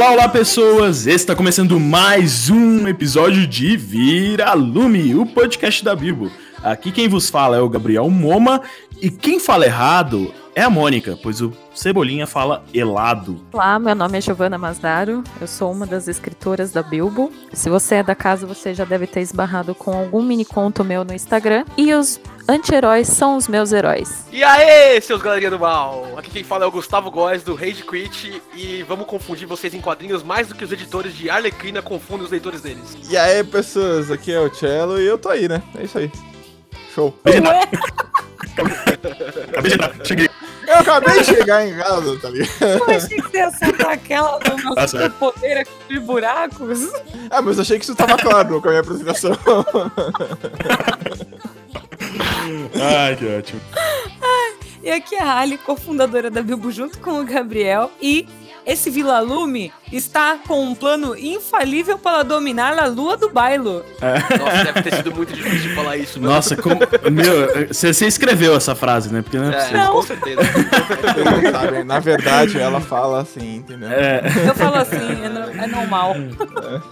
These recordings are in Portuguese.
Olá, olá pessoas! Está começando mais um episódio de Vira Lume, o podcast da Bibo. Aqui quem vos fala é o Gabriel Moma e quem fala errado é a Mônica, pois o Cebolinha fala helado. Olá, meu nome é Giovana Masdaro, eu sou uma das escritoras da Bilbo. Se você é da casa, você já deve ter esbarrado com algum mini conto meu no Instagram. E os anti-heróis são os meus heróis. E aí, seus galerinha do mal! Aqui quem fala é o Gustavo Góes, do Rage Quit, e vamos confundir vocês em quadrinhos mais do que os editores de Arlequina confundem os leitores deles. E aí, pessoas, aqui é o Cello e eu tô aí, né? É isso aí. Show. Acabei de entrar, cheguei. Eu acabei de chegar em casa, tá ligado? Eu achei que você ia aquela do nosso certo. poder aqui de buracos. Ah, mas eu achei que isso tava claro com a minha apresentação. Ai, que ótimo. E aqui é a Ali, cofundadora da Bilbo, junto com o Gabriel. E esse Vila Lume está com um plano infalível para dominar a lua do bailo. Nossa, deve ter sido muito difícil de falar isso, mano. Nossa, como. Meu, você você escreveu essa frase, né? Porque não é É, possível. com certeza. Não sabem, na verdade, ela fala assim, entendeu? É. Eu falo assim, é, é normal.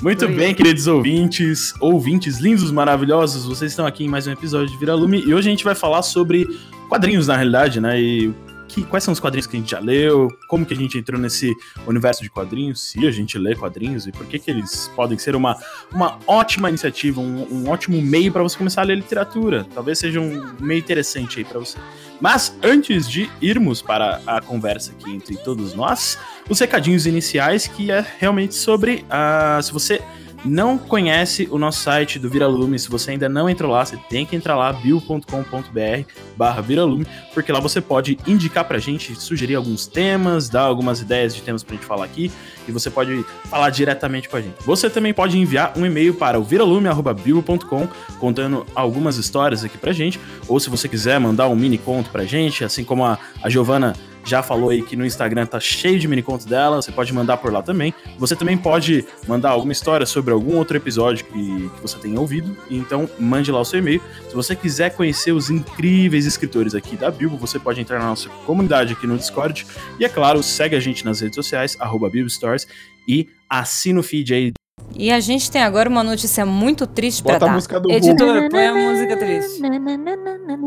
Muito bem, queridos ouvintes, ouvintes lindos, maravilhosos, vocês estão aqui em mais um episódio de Vira Lume e hoje a gente vai falar sobre quadrinhos na realidade, né? E que, quais são os quadrinhos que a gente já leu, como que a gente entrou nesse universo de quadrinhos, se a gente lê quadrinhos e por que que eles podem ser uma, uma ótima iniciativa, um, um ótimo meio para você começar a ler literatura. Talvez seja um meio interessante aí para você. Mas antes de irmos para a conversa aqui entre todos nós, os recadinhos iniciais, que é realmente sobre ah, se você não conhece o nosso site do Viralume, se você ainda não entrou lá, você tem que entrar lá, bio.com.br barra Viralume, porque lá você pode indicar pra gente, sugerir alguns temas, dar algumas ideias de temas pra gente falar aqui, e você pode falar diretamente com a gente. Você também pode enviar um e-mail para o viralume.bio.com contando algumas histórias aqui pra gente, ou se você quiser mandar um mini conto pra gente, assim como a, a Giovana já falou aí que no Instagram tá cheio de mini contos dela, você pode mandar por lá também. Você também pode mandar alguma história sobre algum outro episódio que, que você tenha ouvido, então mande lá o seu e-mail. Se você quiser conhecer os incríveis escritores aqui da Bilbo, você pode entrar na nossa comunidade aqui no Discord. E é claro, segue a gente nas redes sociais, arroba BilboStores, e assina o feed aí E a gente tem agora uma notícia muito triste pra Bota a dar. música do Hulk, Editor, põe a música triste.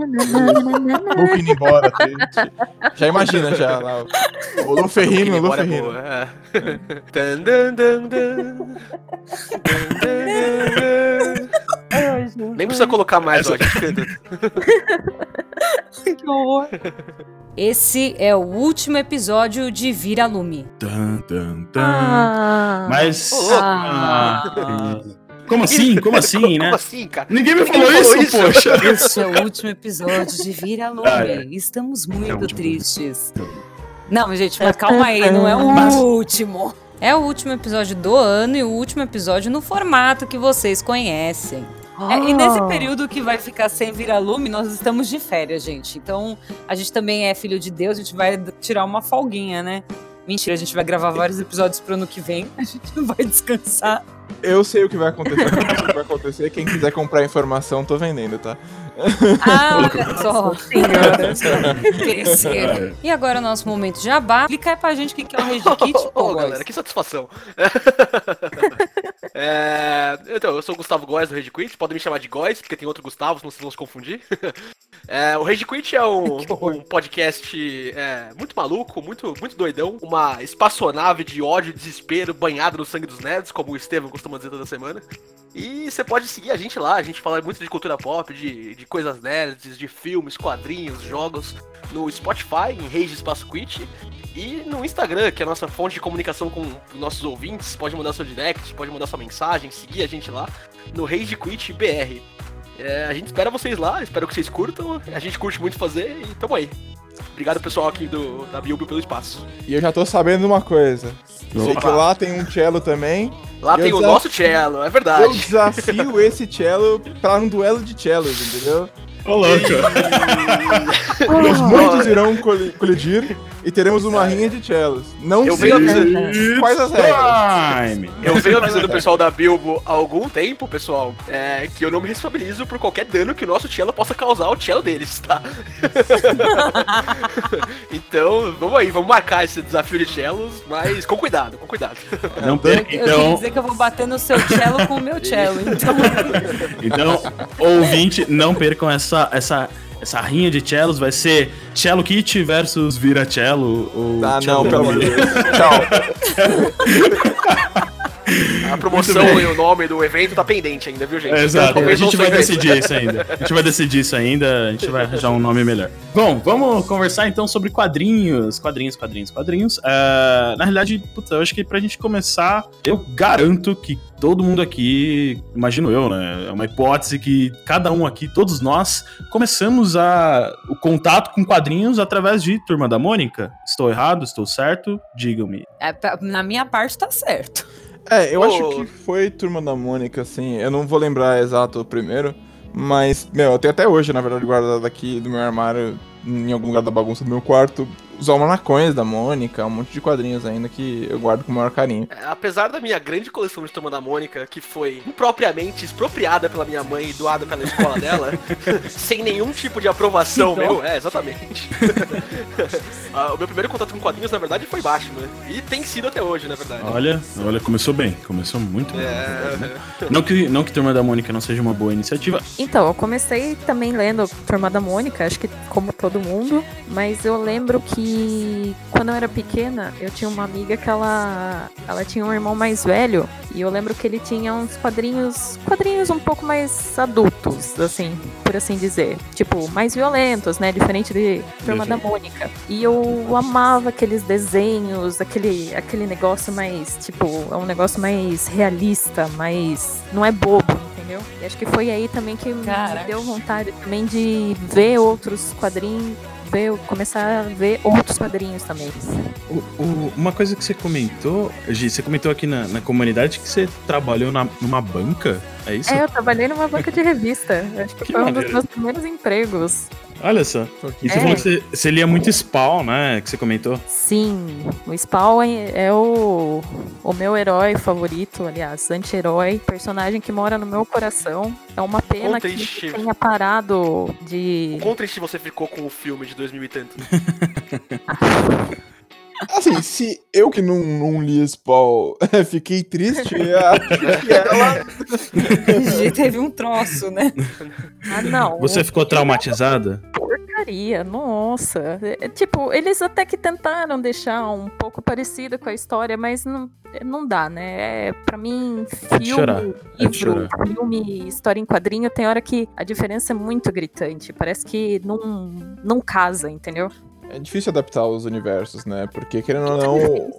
Hulk indo embora. Já imagina, já. Lá, o Lu Ferrino, o é. Dan, dan. Nem precisa colocar mais, ó. Que horror. Esse é o último episódio de Vira Lume. Tan, tan, tan. Ah, Mas. Louco. Ah, como assim? Como assim, né? Como assim, cara? Ninguém me Ninguém falou falou isso, isso. poxa. Esse é o último episódio de Vira Lume. É. Estamos É muito último. tristes. Não, gente, mas calma aí, não é o Mas- último. É o último episódio do ano e o último episódio no formato que vocês conhecem. É, e nesse Oh. período que vai ficar sem virar lume, nós estamos de férias, gente. Então, a gente também é filho de Deus, a gente vai tirar uma folguinha, né? Mentira, a gente vai gravar vários episódios pro ano que vem. A gente não vai descansar. Eu sei o que vai acontecer. Eu sei o que vai acontecer. Quem quiser comprar informação, tô vendendo, tá? Ah, olha só. E agora o nosso momento de jabá. Explica aí pra gente o que que é o Rage Kit, Ô, pô, galera, galera. que satisfação. É, então, eu sou o Gustavo Góes do Rage Quit, podem me chamar de Góes, porque tem outro Gustavo, senão vocês vão se confundir. É, o Rage Quit é um, um podcast é, muito maluco, muito, muito doidão, uma espaçonave de ódio e desespero banhado no sangue dos nerds, como o Estevam costuma dizer toda semana. E você pode seguir a gente lá, a gente fala muito de cultura pop, de, de coisas nerds, de filmes, quadrinhos, jogos, no Spotify, em Rage Espaço Quit. E no Instagram, que é a nossa fonte de comunicação com os nossos ouvintes, pode mandar seu direct, pode mandar sua mensagem, seguir a gente lá no Rage Quit BR. É, a gente espera vocês lá, espero que vocês curtam, a gente curte muito fazer e tamo aí. Obrigado pessoal aqui do, da Bilbo pelo espaço. E eu já tô sabendo uma coisa. Sei que lá tem um cello também. Lá Eu tem o nosso cello, é Eu verdade. desafio esse cello pra um duelo de cellos, entendeu? Ô, louco. Os mundos irão coli- colidir e teremos uma rinha de cellos. Não Eu sei venho quais as regras. Time! Eu venho avisando o pessoal da Bilbo há algum tempo, pessoal, é, que eu não me responsabilizo por qualquer dano que o nosso cello possa causar ao cello deles, tá? então, vamos aí, vamos marcar esse desafio de cellos, mas com cuidado, com cuidado. Não perca, Eu queria então, dizer que eu vou bater no seu cello com o meu cello. Então, então, ouvinte, não percam essa, essa, essa rinha de cellos. Vai ser Cello Kit versus Vira Cello. Ou Ah, cello não, pelo amor de. Deus. Tchau. A promoção e o nome do evento tá pendente ainda, viu, gente? É, exato, a Talvez gente vai decidir isso ainda. A gente vai decidir isso ainda, a gente vai arranjar um nome melhor. Bom, vamos conversar então sobre quadrinhos. Quadrinhos, quadrinhos, quadrinhos. Ah, na realidade, puta, eu acho que pra gente começar, eu garanto que todo mundo aqui, imagino eu, né? É uma hipótese que cada um aqui, todos nós, começamos a, o contato com quadrinhos através de Turma da Mônica. Estou errado? Estou certo? Digam-me. é, na minha parte tá certo. É, eu Ô. acho que foi Turma da Mônica, assim. Eu não vou lembrar exato o primeiro. Mas, meu, eu tenho até hoje, na verdade, guardado aqui do meu armário, em algum lugar da bagunça do meu quarto, os almanacões da Mônica, um monte de quadrinhos ainda que eu guardo com o maior carinho. É, Apesar da minha grande coleção de Turma da Mônica, que foi impropriamente expropriada pela minha mãe e doada pela escola dela, sem nenhum tipo de aprovação dó. meu, é, exatamente. Ah, o meu primeiro contato com quadrinhos, na verdade, foi Batman. E tem sido até hoje, na verdade. Olha, olha, começou bem, começou muito bem. É, Não que, não que Turma da Mônica não seja uma boa iniciativa, Então, eu comecei também lendo Turma da Mônica, acho que como todo mundo, mas eu lembro que quando eu era pequena, eu tinha uma amiga que ela, ela tinha um irmão mais velho, e eu lembro que ele tinha uns quadrinhos, quadrinhos um pouco mais adultos, assim, por assim dizer. Tipo, mais violentos, né? Diferente de Turma da Mônica. E eu amava aqueles desenhos, aquele, aquele negócio mais, tipo, é um negócio mais realista, mais. não é bobo, entendeu? E acho que foi aí também que me Caraca. deu vontade também de ver outros quadrinhos, ver, começar a ver outros quadrinhos também. O- o- uma coisa que você comentou, Gi, você comentou aqui na, na comunidade que você trabalhou na- numa banca, é isso? É, eu trabalhei numa banca de revista. Acho que, Que foi um dos maneiro. meus primeiros empregos. Olha só. E você É. falou que você, você lia muito Spawn, né? Que você comentou. Sim, o Spawn é é o, o meu herói favorito, aliás, anti-herói, personagem que mora no meu coração. É uma pena que ele tenha parado de. Quão triste você ficou com o filme de 2000 e tanto? Assim, se eu que não, não li Spawn fiquei triste, eu acho que ela. G teve um troço, né? Ah, não. Você ficou traumatizada? porcaria, nossa. É, tipo, eles até que tentaram deixar um pouco parecido com a história, mas não, não dá, né? É, pra mim, É filme, é livro, filme, história em quadrinho, tem hora que a diferença é muito gritante. Parece que não, não casa, entendeu? É difícil adaptar os universos, né? Porque, querendo ou não,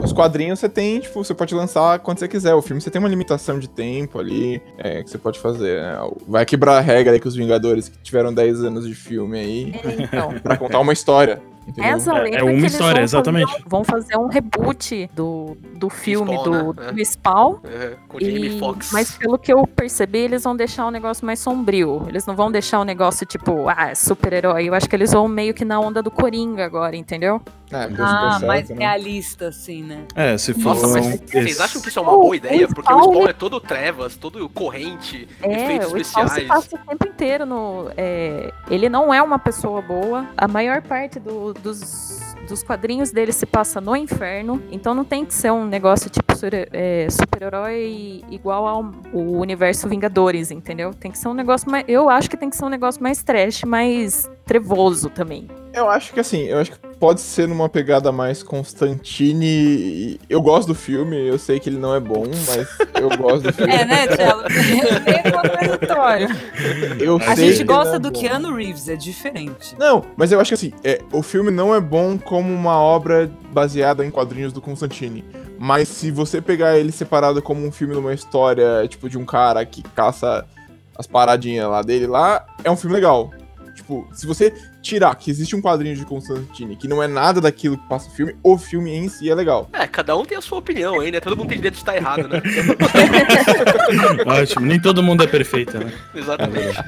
os quadrinhos você tem, tipo, você pode lançar quando você quiser. O filme você tem uma limitação de tempo ali é, que você pode fazer. né? Vai quebrar a regra aí com os Vingadores que tiveram 10 anos de filme aí Então, pra contar uma história. Entendeu? Essa lenda é uma que eles história, vão exatamente. Fazer, um- vão fazer um reboot do, do filme Spawn, do, né? do Spawn. É, com Jamie E- Foxx. Mas pelo que eu percebi, eles vão deixar o negócio mais sombrio. Eles não vão deixar o negócio tipo, ah, é super-herói. Eu acho que eles vão meio que na onda do Coringa agora, entendeu? É, Ah, mais né? realista, assim, né? É, se for. Nossa, mas vocês acham que isso é uma boa ideia? o Porque o Spawn- Spawn é todo trevas, todo corrente, É, efeitos o Spawn se especiais. passa o tempo inteiro no. é, ele não é uma pessoa boa. A maior parte do- dos, dos quadrinhos dele se passa no inferno. Então não tem que ser um negócio tipo é, super-herói igual ao o universo Vingadores, entendeu? Tem que ser um negócio mais. Eu acho que tem que ser um negócio mais trash, mais trevoso também. Eu acho que assim, eu acho que pode ser numa pegada mais Constantine. e- Eu gosto do filme, eu sei que ele não é bom, mas eu gosto do filme. É, né, Tchelo? Meio contraditório. Eu A sei gente gosta ele do é bom. Keanu Reeves, é diferente. Não, mas eu acho que assim, é, o filme não é bom como uma obra baseada em quadrinhos do Constantine. Mas se você pegar ele separado como um filme numa história, tipo, de um cara que caça as paradinhas lá dele lá, é um filme legal. Tipo, se você tirar que existe um quadrinho de Constantine que não é nada daquilo que passa o filme, o filme em si é legal. É, cada um tem a sua opinião aí, né? Todo mundo tem direito de estar errado, né? Ótimo, nem todo mundo é perfeito, né? Exatamente.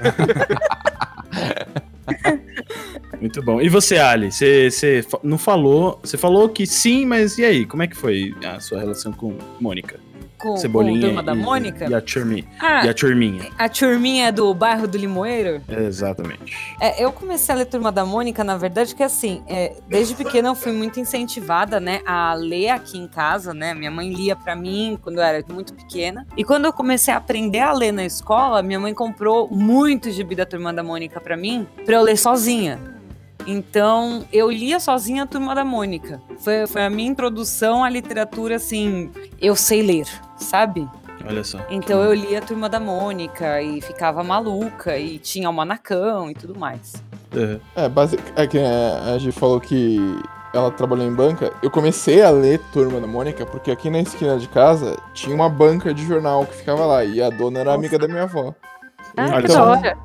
Muito bom. E você, Ali? Você, você não falou. Você falou que sim, mas e aí? Como é que foi a sua relação com Mônica? Com, Cebolinha com a turma da Mônica. E a turminha. Ah, E a turminha. a turminha do bairro do Limoeiro. Exatamente. É, eu comecei a ler Turma da Mônica, na verdade, que assim, é, desde pequena eu fui muito incentivada, né, a ler aqui em casa, né? Minha mãe lia pra mim quando eu era muito pequena. E quando eu comecei a aprender a ler na escola, minha mãe comprou muito gibi da Turma da Mônica pra mim, pra eu ler sozinha. Então, eu lia sozinha a Turma da Mônica. Foi, foi a minha introdução à literatura, assim, eu sei ler, sabe? Olha só. Então eu lia a Turma da Mônica e ficava maluca e tinha o manacão e tudo mais. Uhum. É, basic... é que é, a gente falou que ela trabalhou em banca. Eu comecei a ler Turma da Mônica porque aqui na esquina de casa tinha uma banca de jornal que ficava lá e a dona era amiga da minha avó. Ah, que só. da hora.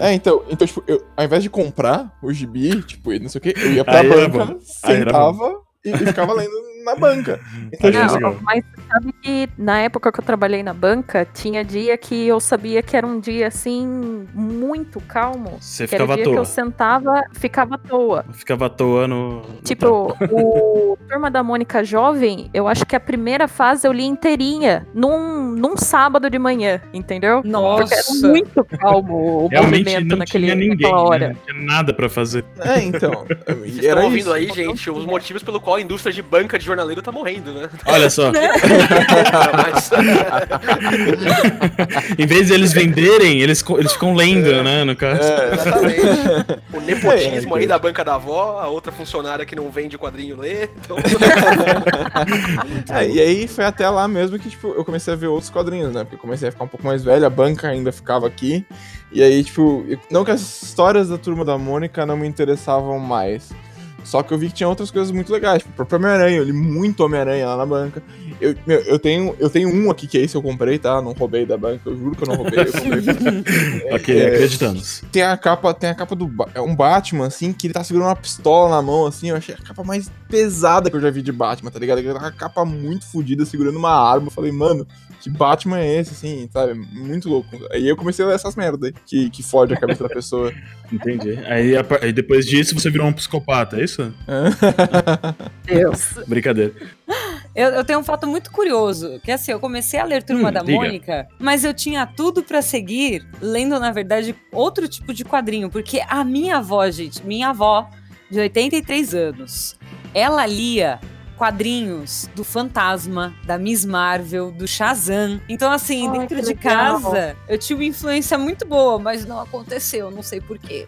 É, então, então tipo, eu, ao invés de comprar o gibi, tipo, e não sei o que, eu ia pra Aí banca, sentava e, e ficava lendo na banca. Então. Não, mas sabe que na época que eu trabalhei na banca, tinha dia que eu sabia que era um dia assim, muito calmo. Você que era o ficava à dia que toa. eu sentava, ficava à toa. Ficava à toa no. no Tipo, o Turma da Mônica Jovem, eu acho que a primeira fase eu li inteirinha num, num sábado de manhã, entendeu? Porque era Nossa! muito calmo o Realmente movimento não naquele, tinha ninguém, naquela hora. né? Não tinha nada pra fazer. é, então. Vocês estão era ouvindo isso. aí, gente, os motivos pelo qual a indústria de banca de jornaleiro tá morrendo, né? Olha só, Mas, em vez de eles venderem, eles, eles ficam lendo, né? No caso. É, exatamente. O nepotismo É, aí da banca da avó, a outra funcionária que não vende quadrinho lê. Então, É, e aí foi até lá mesmo que, tipo, eu comecei a ver outros quadrinhos, né? Porque eu comecei a ficar um pouco mais velho, a banca ainda ficava aqui. E aí, tipo, não que as histórias da Turma da Mônica não me interessavam mais. Só que eu vi que tinha outras coisas muito legais, tipo, o próprio Homem-Aranha, eu li muito Homem-Aranha lá na banca. Eu, meu, eu, tenho, eu tenho um aqui que é esse eu comprei, tá? Não roubei da banca, eu juro que eu não roubei, eu comprei. ok, É, acreditamos. tem a capa, tem a capa do é um Batman assim, que ele tá segurando uma pistola na mão assim, eu achei a capa mais pesada que eu já vi de Batman, tá ligado? Ele tá com a capa muito fodida segurando uma arma. Eu falei, mano, que Batman é esse assim, sabe? Muito louco. Aí eu comecei a ler essas merda aí, que que fode a cabeça da pessoa. Entendi. Aí, aí depois disso você virou um psicopata, é isso? Deus. Brincadeira. Eu, eu tenho um fato muito curioso, que assim, eu comecei a ler Turma Hum, da diga. Mônica, mas eu tinha tudo pra seguir lendo, na verdade, outro tipo de quadrinho, porque a minha avó, gente, minha avó, de 83 anos, ela lia quadrinhos do Fantasma, da Miss Marvel, do Shazam. Então, assim, Ai, dentro de legal. casa, eu tive uma influência muito boa, mas não aconteceu, não sei porquê.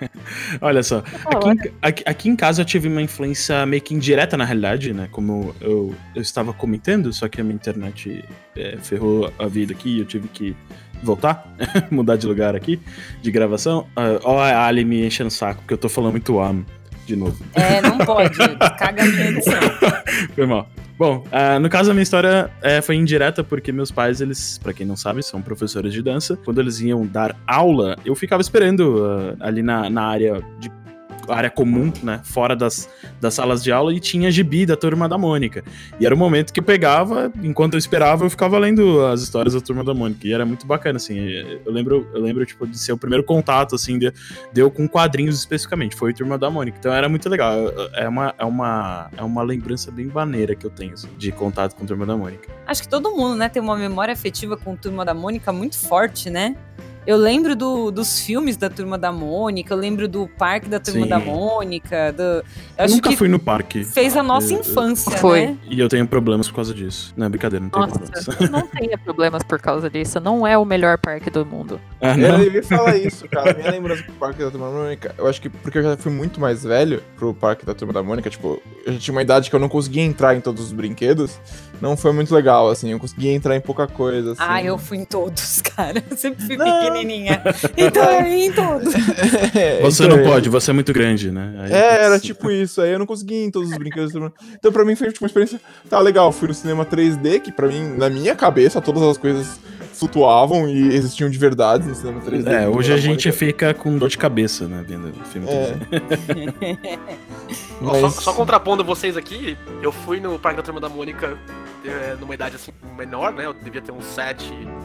Olha só. Aqui, em, aqui, aqui em casa eu tive uma influência meio que indireta, na realidade, né? Como eu, eu estava comentando, só que a minha internet é, ferrou a vida aqui e eu tive que voltar, mudar de lugar aqui, de gravação. Ah, Ó, a Ali me enchendo o saco, porque eu tô falando muito am de novo. É, não pode, caga a minha edição. Foi mal. Bom, ah, no caso a minha história eh, foi indireta porque meus pais, eles, pra quem não sabe, são professores de dança. Quando eles iam dar aula, eu ficava esperando ah, ali na, na área de área comum, né, fora das, das salas de aula e tinha gibi da Turma da Mônica. E era o momento que eu pegava, enquanto eu esperava, eu ficava lendo as histórias da Turma da Mônica. E era muito bacana, assim. Eu lembro, eu lembro tipo, de ser o primeiro contato, assim, de, deu com quadrinhos especificamente, foi Turma da Mônica. Então era muito legal. É uma, é uma, é uma lembrança bem maneira que eu tenho assim, de contato com Turma da Mônica. Acho que todo mundo, né, tem uma memória afetiva com Turma da Mônica muito forte, né? Eu lembro do- dos filmes da Turma da Mônica, eu lembro do parque da Turma Sim. da Mônica, do... Eu Eu acho nunca que fui no parque. fez a nossa Eu- eu- infância, Foi. né? E eu tenho problemas por causa disso. Não é brincadeira, não tenho problemas. Nossa, não tenha problemas por causa disso. Não é o melhor parque do mundo. Ah, Eu não? devia falar isso, cara. Minha lembrança pro Parque da Turma da Mônica, eu acho que porque eu já fui muito mais velho pro Parque da Turma da Mônica, tipo, eu já tinha uma idade que eu não conseguia entrar em todos os brinquedos, não foi muito legal, assim, eu conseguia entrar em pouca coisa, assim. Ah, eu fui em todos, cara. Eu sempre fui Não. pequenininha. Então eu ia em todos. É, Você então, não pode, você é muito grande, né? Aí- É, era tipo isso, aí eu não conseguia ir em todos os brinquedos. Então pra mim foi tipo, uma experiência, tá legal, fui no cinema 3D, que pra mim, na minha cabeça, todas as coisas flutuavam e existiam de verdade no cinema 3D. É, hoje a gente fica com dor de cabeça, né? Vendo o filme. É. Ó, só, Mas- só contrapondo vocês aqui, eu fui no Parque da Turma da Mônica numa idade assim menor, né? Eu devia ter uns 7,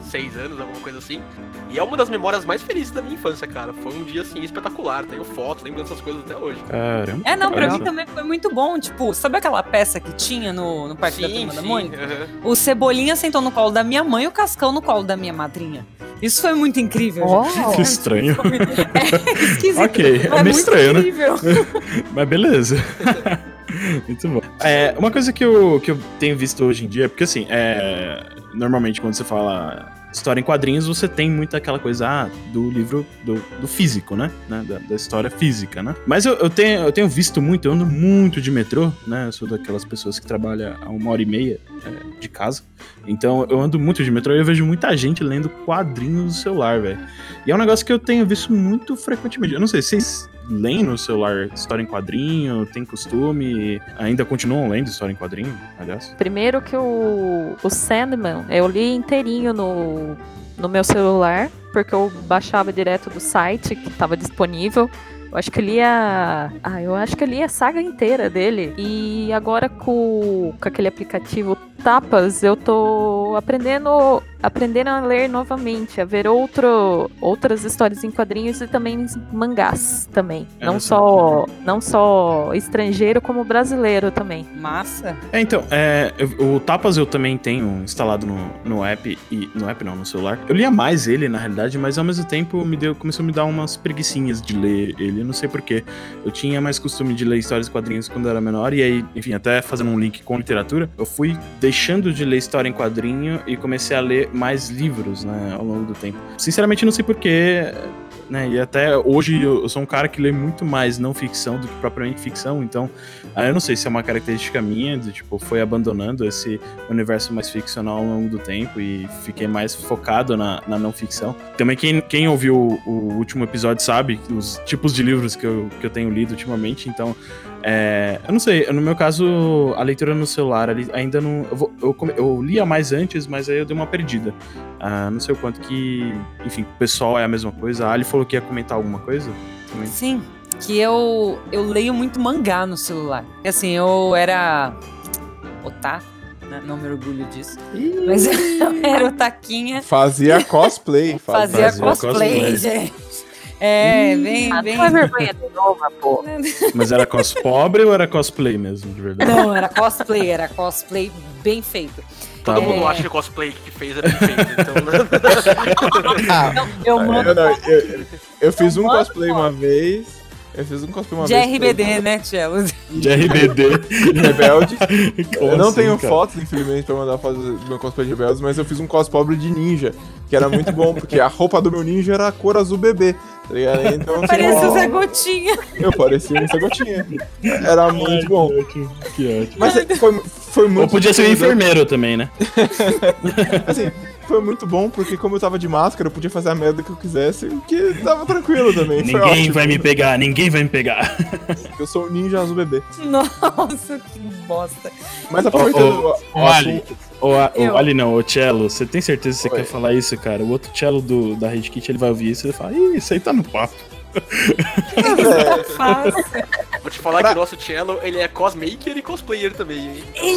6 anos, alguma coisa assim. E é uma das memórias mais felizes da minha infância, cara. Foi um dia assim espetacular. Tenho foto, lembro dessas coisas até hoje. Caramba. É, não, pra mim também foi muito bom. Tipo, sabe aquela peça que tinha no, no Parque da Turma da Mônica? O Cebolinha sentou no colo da minha mãe e o Cascão no colo da minha madrinha. Isso foi muito incrível. gente. Que estranho. É esquisito. ok, é mas meio muito estranho, né? incrível. Mas beleza. Muito bom. É, uma coisa que eu, que eu tenho visto hoje em dia, porque assim, é, normalmente quando você fala história em quadrinhos, você tem muito aquela coisa ah, do livro do, do físico, né? né? Da, da história física, né? Mas eu, eu, tenho, eu tenho visto muito, eu ando muito de metrô, né? Eu sou daquelas pessoas que trabalham a uma hora e meia é, de casa. Então eu ando muito de metrô e eu vejo muita gente lendo quadrinhos no celular, velho. E é um negócio que eu tenho visto muito frequentemente. Eu não sei, vocês leem no celular história em quadrinho? Tem costume? Ainda continuam lendo história em quadrinho, aliás? Primeiro que o, o Sandman, eu li inteirinho no, no meu celular, porque eu baixava direto do site que estava disponível. Eu acho que li a. Ah, eu acho que li a saga inteira dele. E agora com, com aquele aplicativo Tapas, eu tô aprendendo, aprendendo a ler novamente, a ver outro, outras histórias em quadrinhos e também mangás também. É, não só, não só estrangeiro, como brasileiro também. Massa. É, então, é, eu- o Tapas eu também tenho instalado no, no app, e no app não, no celular. Eu lia mais ele, na realidade, mas ao mesmo tempo me deu, começou a me dar umas preguiçinhas de ler ele, não sei porquê. Eu tinha mais costume de ler histórias e quadrinhos quando eu era menor, e aí, enfim, até fazendo um link com literatura, eu fui deixando de ler história em quadrinho e comecei a ler mais livros, né, ao longo do tempo. Sinceramente, não sei porquê, né, e até hoje eu, sou um cara que lê muito mais não ficção do que propriamente ficção, então ah, eu não sei se é uma característica minha, de tipo, foi abandonando esse universo mais ficcional ao longo do tempo e fiquei mais focado na, na não ficção. Também quem, quem ouviu o, o último episódio sabe os tipos de livros que eu, que eu tenho lido ultimamente, então é, eu não sei, no meu caso, a leitura no celular ali, ainda não. Eu, vou- eu, come- eu lia mais antes, mas aí eu dei uma perdida. Ah, não sei o quanto que. Enfim, o pessoal é a mesma coisa. A Ali falou que ia comentar alguma coisa. Também. Sim, que eu, eu leio muito mangá no celular. E, Assim, eu era otaku, né? não me orgulho disso. Mas eu era otaquinha, Fazia cosplay. fazia, fazia cosplay, cosplay. gente. É, bem, Ah, não é vergonha de novo, pô. Mas era cos pobre ou era cosplay mesmo, de verdade? Não, era cosplay, era cosplay bem feito. Tá Todo bom. mundo acha que o cosplay que fez é bem feito, então, né? Ah, Eu eu, mando não, eu, eu fiz um mando cosplay foto. uma vez. Eu fiz um cosplay uma de vez. RBD, né, Tchelo? De RBD. Rebelde. Eu não assim, tenho cara? fotos, infelizmente, pra mandar fotos do meu cosplay de rebeldes, mas eu fiz um cosplay de ninja, que era muito bom, porque a roupa do meu ninja era a cor azul bebê, tá ligado? Então, Parecia o assim, Zé Gotinha. eu parecia um Zé Gotinha. Era muito bom. Que ótimo. Mas foi, foi muito Ou podia ser um né? enfermeiro também, né? Assim, foi muito bom, porque como eu tava de máscara, eu podia fazer a merda que eu quisesse, o que tava tranquilo também. foi Ninguém ótimo. vai me pegar, ninguém vai me pegar. Eu sou um ninja azul bebê. Nossa, que bosta. Mas aproveitando Ô, ô, o- o assunto, Ô, a- Eu. Ali não, ô Cello, você tem certeza que você Oi. quer falar isso, cara? O outro Cello do, da Red Kit, ele vai ouvir isso e ele fala, ih, isso aí tá no papo. é. Vou te falar que o nosso cello, ele é cosmaker e cosplayer também, hein?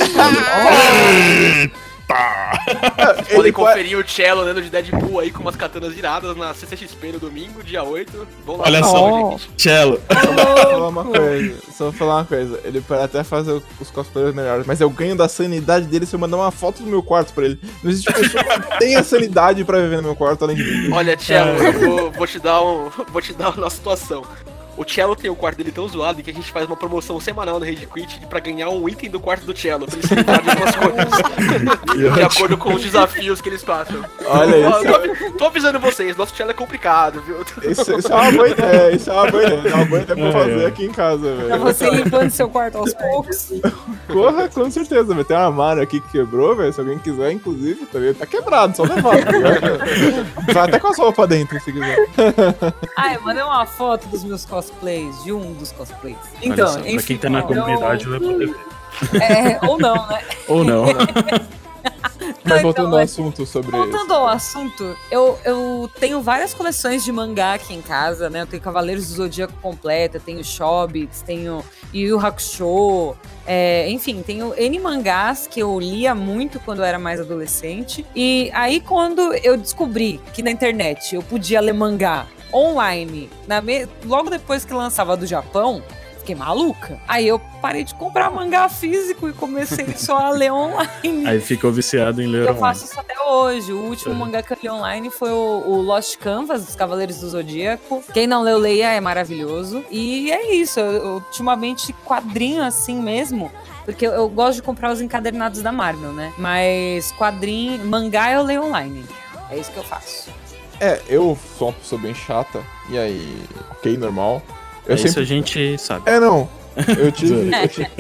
Vocês podem pode- conferir o cello andando de Deadpool aí com umas katanas iradas na CCXP no domingo, dia 8. Vão lá. Olha só. Cello. Só vou falar uma coisa, só vou falar uma coisa. Ele pode até fazer os cosplayers melhores, mas eu ganho da sanidade dele se eu mandar uma foto do meu quarto pra ele. Não existe pessoa que tenha sanidade pra viver no meu quarto além de mim. Olha, Cello, eu vou, vou te dar um. Vou te dar uma situação. O Cello tem o quarto dele tão zoado que a gente faz uma promoção semanal no Rage Quit pra ganhar um item do quarto do Cello, pra ele se de algumas coisas. de acordo com os desafios que eles passam. Olha isso. tô, tô avisando vocês, nosso Cello é complicado, viu? Isso, isso é uma boa ideia, isso é uma boa ideia. É uma boa ideia pra É, fazer é. aqui em casa, Pra velho. você limpando seu quarto aos poucos. Corra, com certeza, velho. Tem uma armário aqui que quebrou, velho. Se alguém quiser, inclusive, tá, ligado? tá quebrado, só levar, tá? Vai até com as roupas dentro, se quiser. Ah, eu mandei uma foto dos meus cosplays, de um dos cosplays. Então, só, pra enfim. quem tá na comunidade vai poder ver. É, ou não, né? Ou não. Mas voltando então, ao é- assunto sobre. Voltando ao assunto, eu, eu tenho várias coleções de mangá aqui em casa, né? Eu tenho Cavaleiros do Zodíaco completa, tenho Shobits, tenho Yu Yu Hakusho, é, enfim, tenho N mangás que eu lia muito quando eu era mais adolescente. E aí, quando eu descobri que na internet eu podia ler mangá online, na me- logo depois que lançava do Japão, fiquei maluca. Aí eu parei de comprar mangá físico e comecei só a ler online. Aí ficou viciado em ler Eu online. faço isso até hoje. O último Uhum. mangá que eu li online foi o, o Lost Canvas, dos Cavaleiros do Zodíaco. Quem não leu, leia, é maravilhoso. E é isso. Eu, eu, ultimamente, quadrinho assim mesmo. Porque eu, eu gosto de comprar os encadernados da Marvel, né? Mas quadrinho, mangá eu leio online. É isso que eu faço. É, eu sou uma pessoa bem chata, e aí, ok, normal. Eu É Isso sempre. a gente sabe. É, não. Eu tive, eu tive-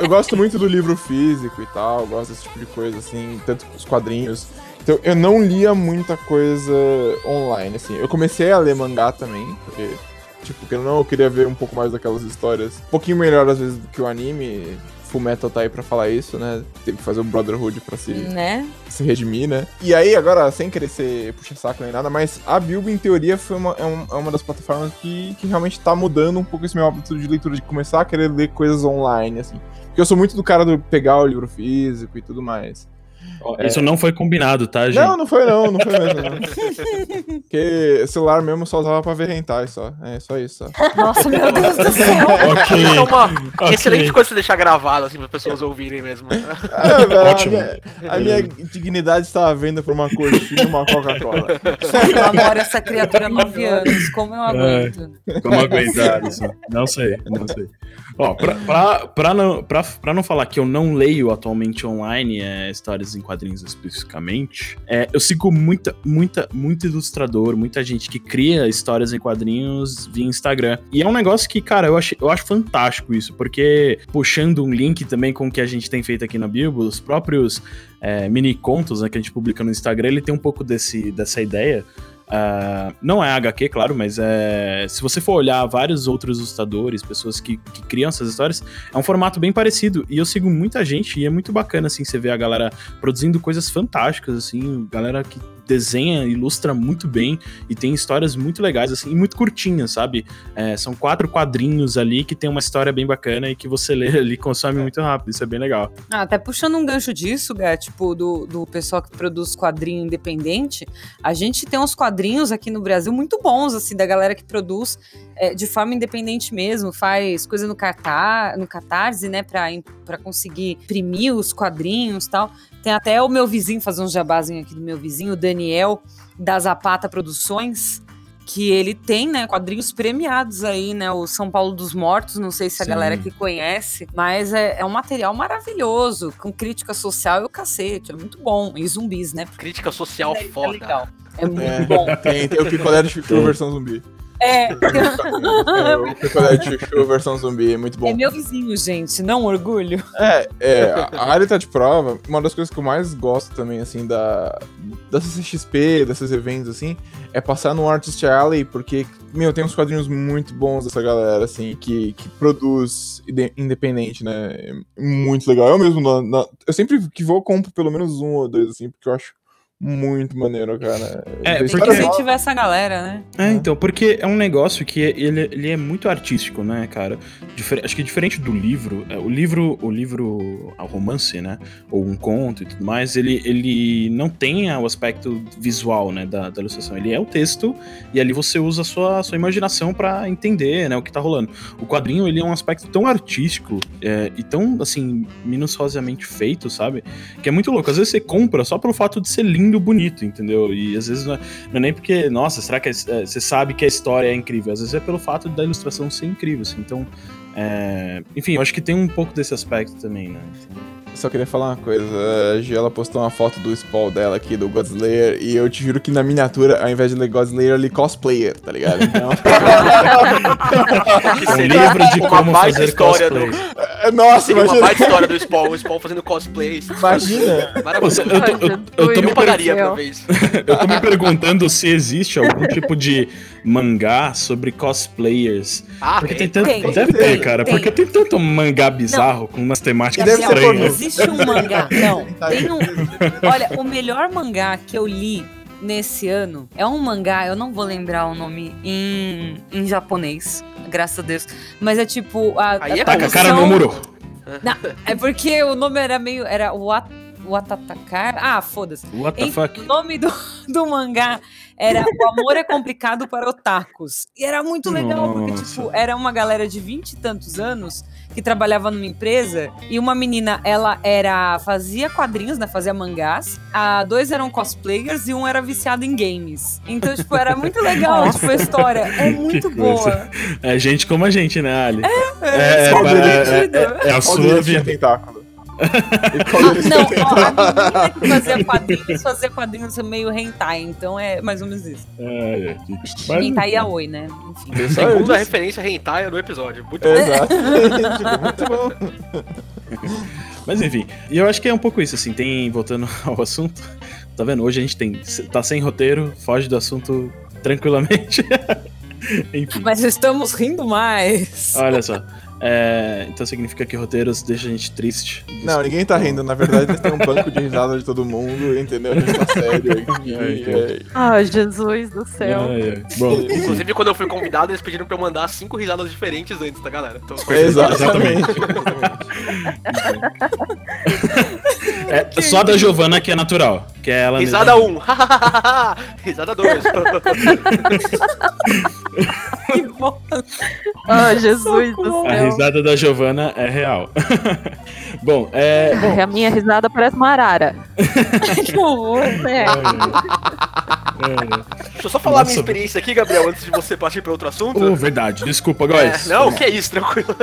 eu gosto muito do livro físico e tal, gosto desse tipo de coisa, assim, tanto os quadrinhos. Então, eu não lia muita coisa online, assim. Eu comecei a ler mangá também, porque, tipo, que não, eu queria ver um pouco mais daquelas histórias. Um pouquinho melhor, às vezes, do que o anime. Full Metal tá aí pra falar isso, né? Teve que fazer um Brotherhood pra se Né? se redimir, né? E aí, agora, sem querer ser puxa-saco nem nada, mas a Bilbo, em teoria, foi uma, é, um- é uma das plataformas que, que realmente tá mudando um pouco esse meu hábito de leitura, de começar a querer ler coisas online, assim. Porque eu sou muito do cara do pegar o livro físico e tudo mais. Isso não foi combinado, tá, gente? Não, não foi não, não foi mesmo, não. Porque celular mesmo só usava pra ver hentai, só. É, só isso, só. Nossa, meu Deus do céu. ok. Isso é uma Ok. excelente coisa pra você deixar gravado, assim, para pessoas ouvirem mesmo. Ah, velho, Ótimo. A minha, a minha dignidade estava à venda por uma coxinha e uma Coca-Cola. Eu namoro essa criatura há nove anos. Como eu aguento? Como aguentar isso? Não sei, não sei. Ó, pra, pra, pra, não, pra, pra não falar que eu não leio atualmente online é, histórias em quadrinhos especificamente, é, eu sigo muita, muita, muito ilustrador, muita gente que cria histórias em quadrinhos via Instagram. E é um negócio que, cara, eu acho, eu acho fantástico isso, porque puxando um link também com o que a gente tem feito aqui na Bilbo, os próprios é, mini contos né, que a gente publica no Instagram, ele tem um pouco desse, dessa ideia. Ah, não é HQ, claro, mas é, se você for olhar vários outros ilustradores, pessoas que, que criam essas histórias, é um formato bem parecido. E eu sigo muita gente e é muito bacana, assim, você ver a galera produzindo coisas fantásticas, assim, galera que desenha, ilustra muito bem e tem histórias muito legais, assim, e muito curtinhas, sabe? É, são quatro quadrinhos ali que tem uma história bem bacana e que você lê ali consome muito rápido. Isso é bem legal. Ah, até puxando um gancho disso, Gá, tipo, do, do pessoal que produz quadrinho independente, a gente tem uns quadrinhos aqui no Brasil muito bons, assim, da galera que produz é, de forma independente mesmo, faz coisa no, cartaz, no Catarse, né, pra, pra conseguir imprimir os quadrinhos tal. Tem até o meu vizinho, fazer um jabazinho aqui do meu vizinho, o Daniel, da Zapata Produções, que ele tem, né, quadrinhos premiados aí, né, o São Paulo dos Mortos, não sei se a Sim. galera que conhece, mas é, é um material maravilhoso, com crítica social e o cacete, é muito bom, e zumbis, né, Crítica social é, é foda. legal, é muito É. bom. Tem, tem o picolé de versão zumbi. É, É, o chuchu versão zumbi, é muito bom. é meu vizinho, gente, não orgulho. É, é, a área tá de prova. Uma das coisas que eu mais gosto também, assim, da, da CCXP, desses eventos, assim, é passar no Artist Alley, porque, meu, tem uns quadrinhos muito bons dessa galera, assim, que, que produz independente, né? É muito legal. Eu mesmo, na- na- eu sempre que vou, compro pelo menos um ou dois, assim, porque eu acho muito maneiro, cara. É, Tem porque- que incentivar essa galera, né? É, então, porque é um negócio que ele, ele é muito artístico, né, cara? Difer- acho que diferente do livro, é, o livro, o livro, o romance, né, ou um conto e tudo mais, ele, ele não tem o aspecto visual, né, da, da ilustração. Ele é o texto e ali você usa a sua, sua imaginação pra entender, né, o que tá rolando. O quadrinho, ele é um aspecto tão artístico é, e tão, assim, minuciosamente feito, sabe? Que é muito louco. Às vezes você compra só pelo fato de ser lindo, bonito, entendeu? E às vezes não é, não é nem porque, nossa, será que é, você sabe que a história é incrível? Às vezes é pelo fato da ilustração ser incrível, assim. Então, é, enfim, eu acho que tem um pouco desse aspecto também, né? Só queria falar uma coisa. A Gi, ela postou uma foto do spawn dela aqui, do Godslayer, e eu te juro que na miniatura, ao invés de ler Godslayer, eu li cosplayer, tá ligado? Então. Um livro de uma como fazer história cosplay. do, É, Nossa, Seria uma imagina. baita história do Spawn, o Spawn fazendo cosplay. Imagina. Maravilhoso. eu, tô, eu, eu tô me Eu pagaria Meu pra ver isso. Eu tô me perguntando se existe algum tipo de, mangá sobre cosplayers. Ah, Porque tem tem. tanto. tem, deve tem, ter, cara. tem. Porque tem tanto mangá bizarro com umas temáticas deve estranhas. existe um mangá. Não, tem um. Olha, o melhor mangá que eu li nesse ano é um mangá, eu não vou lembrar o nome em, em japonês, graças a Deus. Mas é tipo. A, Aí é a Tá com a cara no muro. Não, é porque o nome era meio. Era o At- o Atatakar. Ah, foda-se. What the Enfim, fuck? O nome do, do mangá era O Amor é Complicado para Otakus. E era muito legal, porque, Nossa. tipo, era uma galera de vinte e tantos anos que trabalhava numa empresa e uma menina, ela era. fazia quadrinhos, né? Fazia mangás. A dois eram cosplayers e um era viciado em games. Então, tipo, era muito legal, tipo, a história. É muito boa. É gente como a gente, né, Ali? É, É, para- é- divertido. é- é a sua vida. tentáculo? Ah, não, ó, a menina que fazia quadrinhos fazia quadrinhos meio hentai, então é mais ou menos isso. É, é, mas- Hentai yaoi, né? Enfim. Segunda referência hentai no episódio. Muito bom. Exato. Muito bom. Mas enfim, e eu acho que é um pouco isso, assim, tem, voltando ao assunto, tá vendo? Hoje a gente tem, tá sem roteiro, foge do assunto tranquilamente. enfim, Mas estamos rindo mais. olha só. É, então significa que roteiros deixam a gente triste. Não, ninguém tá rindo. Na verdade, eles têm um banco de risada de todo mundo, entendeu? A gente tá sério aqui. É, então. é. Ah, Jesus do céu. Ai, ai. Bom, Inclusive, quando eu fui convidado, eles pediram pra eu mandar cinco risadas diferentes antes, tá, galera? Então, Exatamente. é só da Giovana que é natural, que é ela Risada mesma. 1. Risada 2. Que bom. Ah, Jesus do céu. Risada da Giovana é real. Bom, é. Bom, A minha risada parece uma arara. Que horror. É. é, Deixa eu só falar a Nossa. minha experiência aqui, Gabriel, antes de você partir pra outro assunto. oh, verdade, desculpa, É, guys. não, que é isso, tranquilo.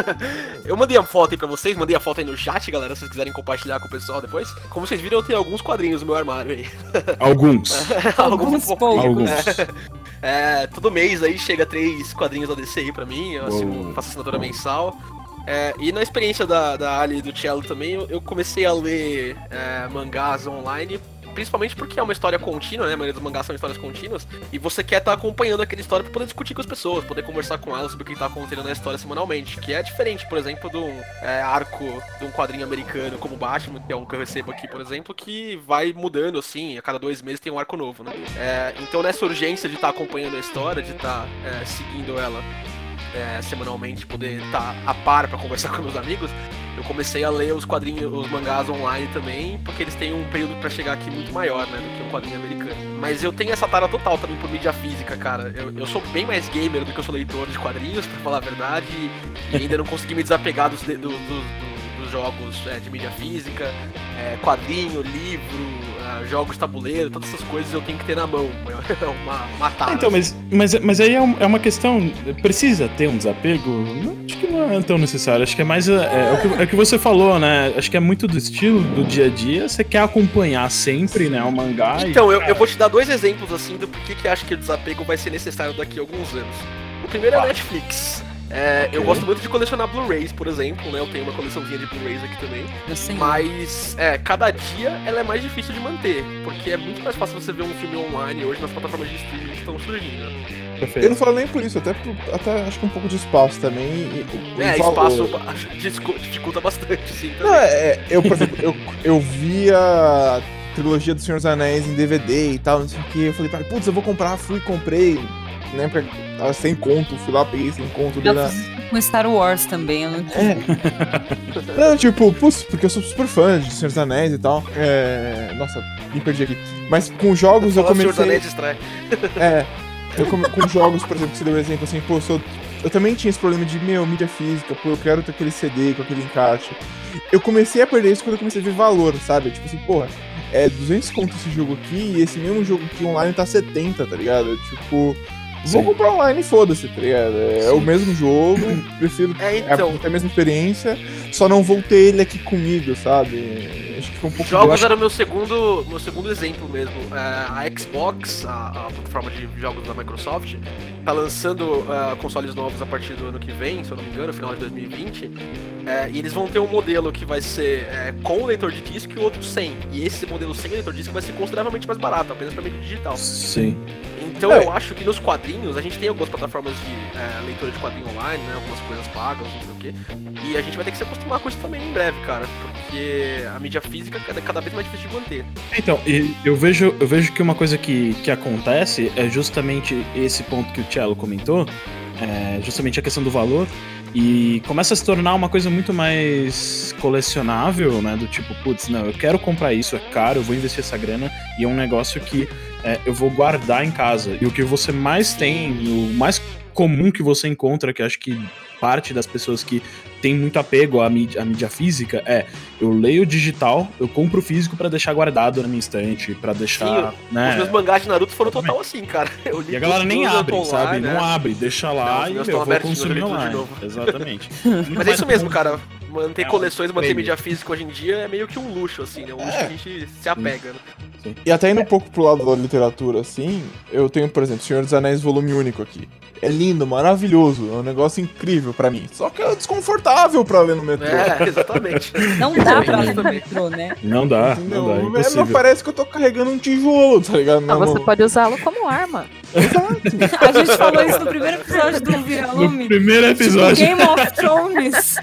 Eu mandei a foto aí pra vocês, mandei a foto aí no chat, galera, se vocês quiserem compartilhar com o pessoal depois. Como vocês viram, eu tenho alguns quadrinhos no meu armário aí. Alguns. Alguns poucos. Alguns. É, todo mês aí chega três quadrinhos da DC aí pra mim, eu assino, faço assinatura mensal. É, e na experiência da, da Ali e do Cello também, eu, eu comecei a ler é, mangás online, principalmente porque é uma história contínua, né? A maioria dos mangás são histórias contínuas, e você quer estar acompanhando aquela história pra poder discutir com as pessoas, poder conversar com elas sobre o que tá acontecendo na história semanalmente, que é diferente, por exemplo, de um é, arco de um quadrinho americano como Batman, que é um que eu recebo aqui, por exemplo, que vai mudando assim, a cada dois meses tem um arco novo, né? É, então nessa urgência de estar acompanhando a história, de estar é, seguindo ela é, semanalmente, poder estar a par pra conversar com meus amigos, eu comecei a ler os quadrinhos, os mangás online também, porque eles têm um período pra chegar aqui muito maior, né, do que um quadrinho americano. Mas eu tenho essa tara total também por mídia física, cara. Eu, eu sou bem mais gamer do que eu sou leitor de quadrinhos, pra falar a verdade, e, ainda não consegui me desapegar dos, de- do- do- do- dos jogos é, de mídia física, é, quadrinho, livro, ah, jogos tabuleiro, todas essas coisas eu tenho que ter na mão. É uma, uma tara. Ah, então, mas, mas, mas aí é, é uma questão. Precisa ter um desapego? Não, acho que não é tão necessário. Acho que é mais. É, é o que, é o que você falou, né? Acho que é muito do estilo do dia a dia. Você quer acompanhar sempre, né? O mangá. e- Então, eu, eu vou te dar dois exemplos assim do porquê que acho que o desapego vai ser necessário daqui a alguns anos. O primeiro é a. Netflix. É, Eu Ok. gosto muito de colecionar Blu-rays, por exemplo, né? Eu tenho uma coleçãozinha de Blu-rays aqui também. Eu. Mas, é, cada dia ela é mais difícil de manter. Porque é muito mais fácil você ver um filme online hoje nas plataformas de streaming que estão surgindo. Perfeito. Eu não falo nem por isso, até, por- até acho que um pouco de espaço também. e- e- É, valor. espaço dificulta bastante, sim. Não, é, é, eu, por exemplo, eu, eu vi a trilogia do Senhor dos Anéis em DVD e tal, não sei o que. Eu falei, pra putz, eu vou comprar, fui e comprei. Né, pra, tava sem conto, fui lá, peguei sem conto Eu na. com Star Wars também. Eu não É. Não, tipo, putz, porque eu sou super fã de Senhor dos Anéis e tal. É. Nossa, me perdi aqui. Mas com jogos eu Fala Senhor dos comecei. Anéis distrai. É. Eu come- com jogos, por exemplo, que você deu um exemplo assim, pô, eu, sou- eu também tinha esse problema de, meu, mídia física, pô, eu quero ter aquele CD com aquele encaixe. Eu comecei a perder isso quando eu comecei a ver valor, sabe? Tipo assim, porra, é 200 conto esse jogo aqui e esse mesmo jogo aqui online tá 70, tá ligado? Tipo, vou Sim. comprar online e foda-se, tá ligado? É o mesmo jogo, prefiro É, é, então. ter a mesma experiência, só não vou ter ele aqui comigo, sabe? Acho que foi um pouco Jogos acho- era o meu segundo, meu segundo exemplo mesmo. É, a Xbox, a, a plataforma de jogos da Microsoft, tá lançando é, consoles novos a partir do ano que vem, se eu não me engano, final de 2020. É, e eles vão ter um modelo que vai ser é, com leitor de disco e o outro sem. E esse modelo sem leitor de disco vai ser consideravelmente mais barato, apenas para mídia digital. Sim. Então É. eu acho que nos quadrinhos, a gente tem algumas plataformas de é, leitura de quadrinho online, né? Algumas coisas pagas, não sei o quê. E a gente vai ter que se acostumar com isso também em breve, cara. Porque a mídia física é cada, vez mais difícil de manter. Então, e eu vejo, eu vejo que uma coisa que, que acontece é justamente esse ponto que o Cello comentou, é justamente a questão do valor, e começa a se tornar uma coisa muito mais colecionável, né? Do tipo, putz, não, eu quero comprar isso, é caro, eu vou investir essa grana, e é um negócio que é, eu vou guardar em casa. E o que você mais tem, o mais comum que você encontra, que acho que parte das pessoas que tem muito apego à mídia, à mídia física, é eu leio digital, eu compro o físico pra deixar guardado na minha estante, pra deixar, Os né? meus mangás de Naruto foram total assim, cara. E a galera nem abre, sabe? né? Não abre, deixa lá Não, os e eu vou consumir online. novo. Exatamente. Mas é isso mesmo, cara. Manter É coleções, manter mídia física hoje em dia é meio que um luxo, assim, né? Um luxo que a gente se apega, né? E até indo um pouco pro lado da literatura, assim, eu tenho, por exemplo, Senhor dos Anéis volume único aqui. É lindo, maravilhoso, é um negócio incrível pra mim. Só que é desconfortável pra ler no metrô. É, exatamente. Não dá pra ler no metrô, né? Não dá, Não, não dá, é é, impossível. mas parece que eu tô carregando um tijolo, tá ligado? Não, Não, você não- pode usá-lo como arma. A gente falou isso no primeiro episódio do No Viralume. primeiro Tipo, episódio. Game of Thrones.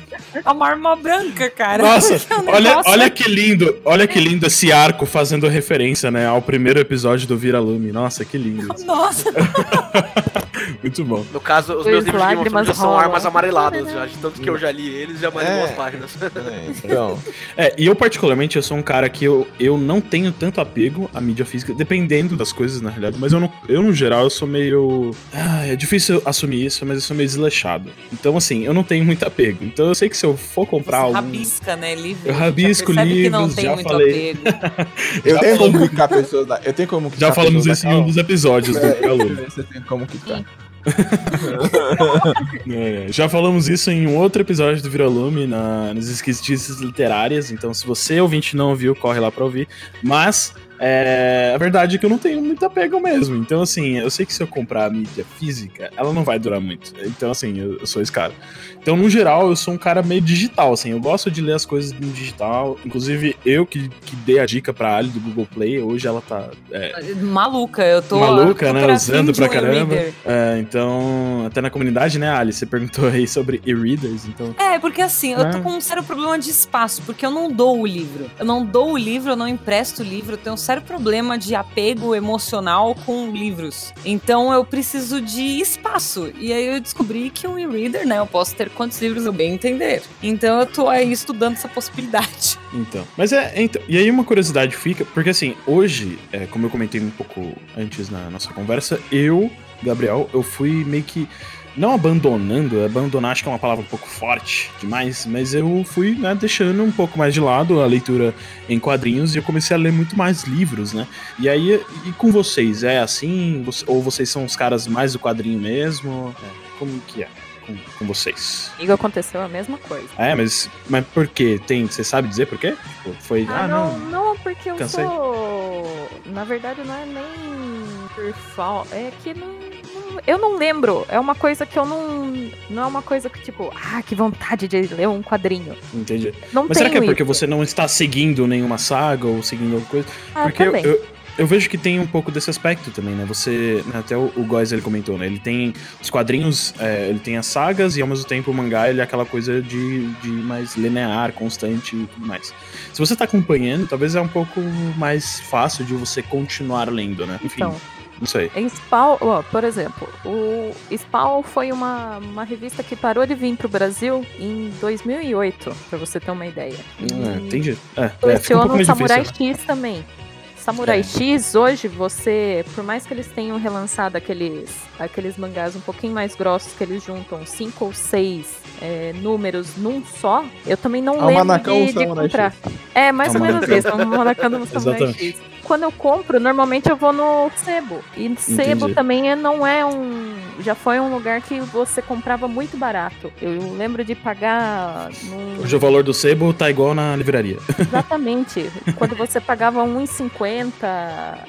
É uma arma branca, cara. Nossa, É um olha, olha que lindo, olha que lindo esse arco fazendo referência, né, ao primeiro episódio do Vira Lume. Nossa, que lindo. Nossa, Muito bom. No caso, os meus livros de Game of Thrones já são armas amareladas, já. De tanto que eu já li eles, já mais É. duas páginas. É, então. É, e eu particularmente, eu sou um cara que eu, eu não tenho tanto apego à mídia física, dependendo das coisas, na realidade, mas eu, não, eu no geral, eu sou meio... Ah, é difícil assumir isso, mas eu sou meio desleixado. Então, assim, eu não tenho muito apego. Então eu sei que se eu for comprar você algum... rabisca, né? Livro. Eu rabisco já percebe que não livros, tem já muito falei. apego. Eu tenho como quicar pessoas da. Eu tenho como quicar Já falamos pessoas isso em um dos episódios do É, Vira Lume. Você tem como quicar. É, já falamos isso em um outro episódio do Viralume, na, nas esquisitices literárias, então se você ouvinte não ouviu, corre lá pra ouvir. Mas é, a verdade é que eu não tenho muito apego mesmo. Então, assim, eu sei que se eu comprar a mídia física, ela não vai durar muito. Então, assim, eu, eu sou esse cara. Então, no geral, eu sou um cara meio digital, assim, eu gosto de ler as coisas no digital. Inclusive, eu que, que dei a dica pra Ali do Google Play, hoje ela tá é, Maluca, eu tô. maluca, né? Usando pra caramba. É, então, até na comunidade, né, Ali? Você perguntou aí sobre e-readers, então. É, porque assim, eu tô É. com um sério problema de espaço, porque eu não dou o livro. Eu não dou o livro, eu não empresto o livro, eu tenho um sério problema de apego emocional com livros. Então eu preciso de espaço. E aí eu descobri que um e-reader, né, eu posso ter quantos livros eu bem entender. Então eu tô aí estudando essa possibilidade. Então. Mas é. Então, e aí uma curiosidade fica, porque assim, hoje, é, como eu comentei um pouco antes na nossa conversa, eu, Gabriel, eu fui meio que. Não abandonando, abandonar acho que é uma palavra um pouco forte demais, mas eu fui né, deixando um pouco mais de lado a leitura em quadrinhos e eu comecei a ler muito mais livros, né? E aí, e com vocês, é assim? Ou vocês são os caras mais do quadrinho mesmo? É, como que é com, com vocês? Comigo aconteceu a mesma coisa. É, mas, mas por quê? Tem, você sabe dizer por quê? Tipo, foi. Ah, não, não, porque eu Cansei. sou. Na verdade, não é nem por falta. É que não, não- Eu não lembro. É uma coisa que eu não. Não é uma coisa que, tipo, ah, que vontade de ler um quadrinho. Entendi. Não Mas será que é porque isso. você não está seguindo nenhuma saga ou seguindo alguma coisa? Ah, Porque eu, também. eu, eu vejo que tem um pouco desse aspecto também, né? Você. né, Até o, o Góes ele comentou, né? Ele tem os quadrinhos, é, ele tem as sagas e ao mesmo tempo o mangá ele é aquela coisa de, de mais linear, constante e tudo mais. Se você tá acompanhando, talvez é um pouco mais fácil de você continuar lendo, né? Enfim, Então, não sei. em Spawn, ó, por exemplo, o Spawn foi uma, uma revista que parou de vir pro Brasil em 2008, pra você ter uma ideia. É, entendi. É, é, fica um Coleciona pouco o mais Samurai difícil. né? X também. Samurai É. X, hoje, você, por mais que eles tenham relançado aqueles, aqueles mangás um pouquinho mais grossos, que eles juntam cinco ou seis é, números num só, eu também não lembro Almanacão de, de Samurai comprar. É, mais ou menos Almanacão. isso, Almanacão do Samurai Exatamente. X. Quando eu compro, normalmente eu vou no Sebo. E Sebo Entendi. também é- não é um... Já foi um lugar que você comprava muito barato. Eu lembro de pagar... num- Hoje o valor do sebo tá igual na livraria. Exatamente. Quando você pagava 1,50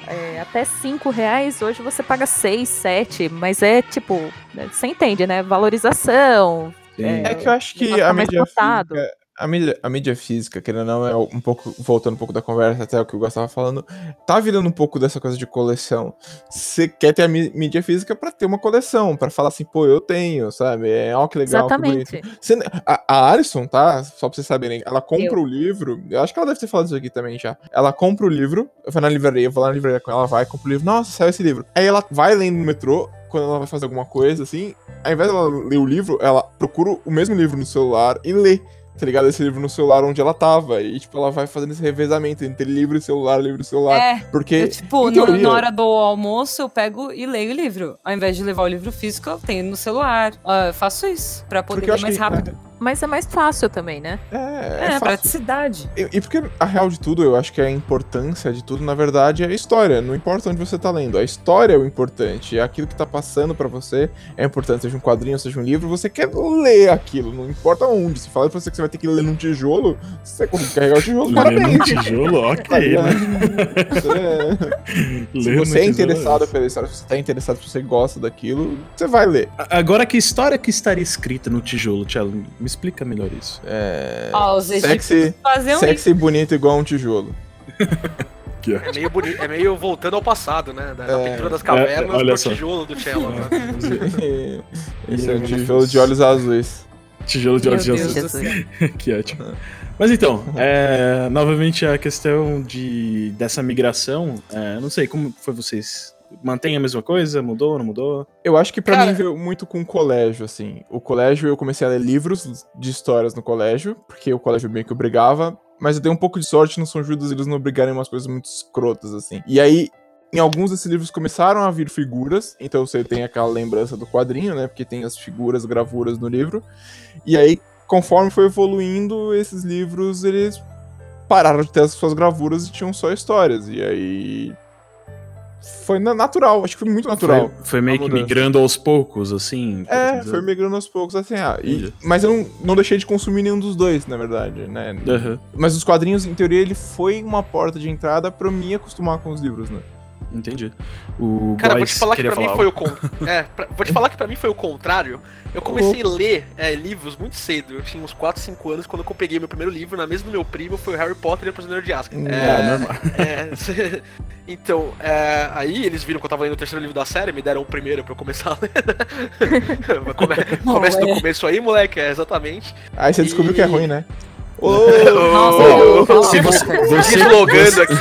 é, até 5 reais, hoje você paga 6, 7. Mas é tipo, né, você entende, né? Valorização. É, É que eu acho que Tá a mais mídia física, a mídia, a mídia física, querendo ou não, é um pouco, voltando um pouco da conversa, até o que o Gustavo falando, tá virando um pouco dessa coisa de coleção. Você quer ter a mí- mídia física pra ter uma coleção, pra falar assim, pô, eu tenho, sabe? É, ó, que legal, que bonito. Exatamente. Você- a, a Alison, tá? Só pra vocês saberem, ela compra Eu. o livro. Eu acho que ela deve ter falado isso aqui também já. Ela compra o livro, eu vou na livraria, eu vou lá na livraria com ela, vai, compra o livro. Nossa, saiu esse livro. Aí ela vai lendo no metrô, quando ela vai fazer alguma coisa, assim. Ao invés dela ler o livro, ela procura o mesmo livro no celular e lê. Tá ligado? Esse livro no celular onde ela tava. E, tipo, ela vai fazendo esse revezamento entre livro e celular, livro e celular. É, Porque. eu, tipo, no- na hora do almoço eu pego e leio o livro. Ao invés de levar o livro físico, eu tenho no celular. Eu faço isso, pra poder Porque ler acho mais que- rápido. Mas é mais fácil também, né? É, É, é, praticidade. E, e porque a real de tudo, eu acho que a importância de tudo, na verdade, é a história. Não importa onde você tá lendo. A história é o importante. É aquilo que tá passando pra você é importante. Seja um quadrinho, seja um livro, você quer ler aquilo. Não importa onde. Se falar pra você que você vai ter que ler num tijolo, se você conseguir carregar o tijolo, Lê no parabéns. tijolo, ok, né? Você- Se você é tijolo, interessado pela história, se você tá interessado, se você gosta daquilo, você vai ler. Agora, que história que estaria escrita no tijolo, Tchelo? Me explica melhor isso. É. Ó, os Sexy, faziam sexy e bonito igual um tijolo. É meio, boni- é meio voltando ao passado, né? Da, da É. pintura das cavernas É, olha pro só. tijolo do Cello. Né? Esse é um tijolo de olhos azuis. Tijolo de Meu olhos de Deus céu. que ótimo. Mas então, é, novamente a questão de, dessa migração, é, não sei, como foi vocês? Mantém a mesma coisa? Mudou, não mudou? Eu acho que pra Cara- mim veio muito com o colégio, assim. O colégio, eu comecei a ler livros de histórias no colégio, porque o colégio meio que obrigava, mas eu dei um pouco de sorte no São Judas eles não obrigarem umas coisas muito escrotas, assim. E aí, em alguns desses livros começaram a vir figuras, então você tem aquela lembrança do quadrinho, né? Porque tem as figuras, gravuras no livro. E aí, conforme foi evoluindo, esses livros, eles pararam de ter as suas gravuras e tinham só histórias. E aí. Foi na- natural, acho que foi muito natural. Foi, foi meio que migrando aos poucos, assim? assim É, dizer. foi migrando aos poucos, assim, ah, e- mas eu não, não deixei de consumir nenhum dos dois, na verdade, né? Aham, Mas os quadrinhos, em teoria, ele foi uma porta de entrada pra eu me acostumar com os livros, né? Entendi. O Cara, vou Góis te falar que pra mim falar foi algo. o con... é, pra- Vou te falar que pra mim foi o contrário. Eu comecei a ler é, livros muito cedo. Eu tinha uns 4, 5 anos quando eu peguei meu primeiro livro na mesa do meu primo, foi o Harry Potter e o Prisioneiro de Azkaban. É, normal. É, então, é, aí eles viram que eu tava lendo o terceiro livro da série, me deram o primeiro pra eu começar a ler. Come, começa do é. começo aí, moleque, é, exatamente. Aí você descobriu E- que é ruim, né? Nossa, Se você, você, Deslogando aqui.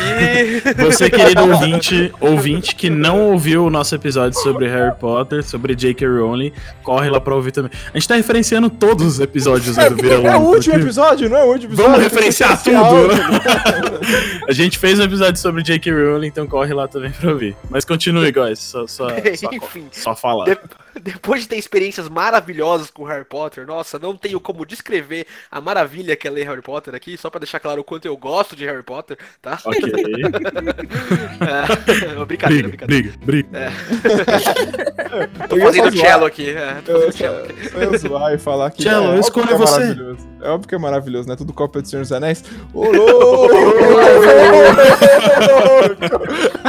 você, querido ouvinte, ouvinte que não ouviu o nosso episódio sobre Harry Potter, sobre J.K. Rowling, corre lá pra ouvir também. A gente tá referenciando todos os episódios do Vira É o último porque- episódio, não é o último episódio? Vamos referenciar tudo! A gente fez um episódio sobre J.K. Rowling, então corre lá também pra ouvir. Mas continue, guys. Só, só, só, só falar. De- depois de ter experiências maravilhosas com Harry Potter, nossa, não tenho como descrever a maravilha que é ler Harry Potter aqui, só pra deixar claro o quanto eu gosto de Harry Potter, tá? Ok. É, brincadeira, Briga, brincadeira. briga, briga. Tô Eu ia fazendo cello aqui. É, tô Eu fazendo cello aqui. só ia zoar e falar que. Cello, é, eu escolho é você. maravilhoso. É óbvio que é maravilhoso, né? Tudo Copa de Senhor dos Anéis. Ô, louco!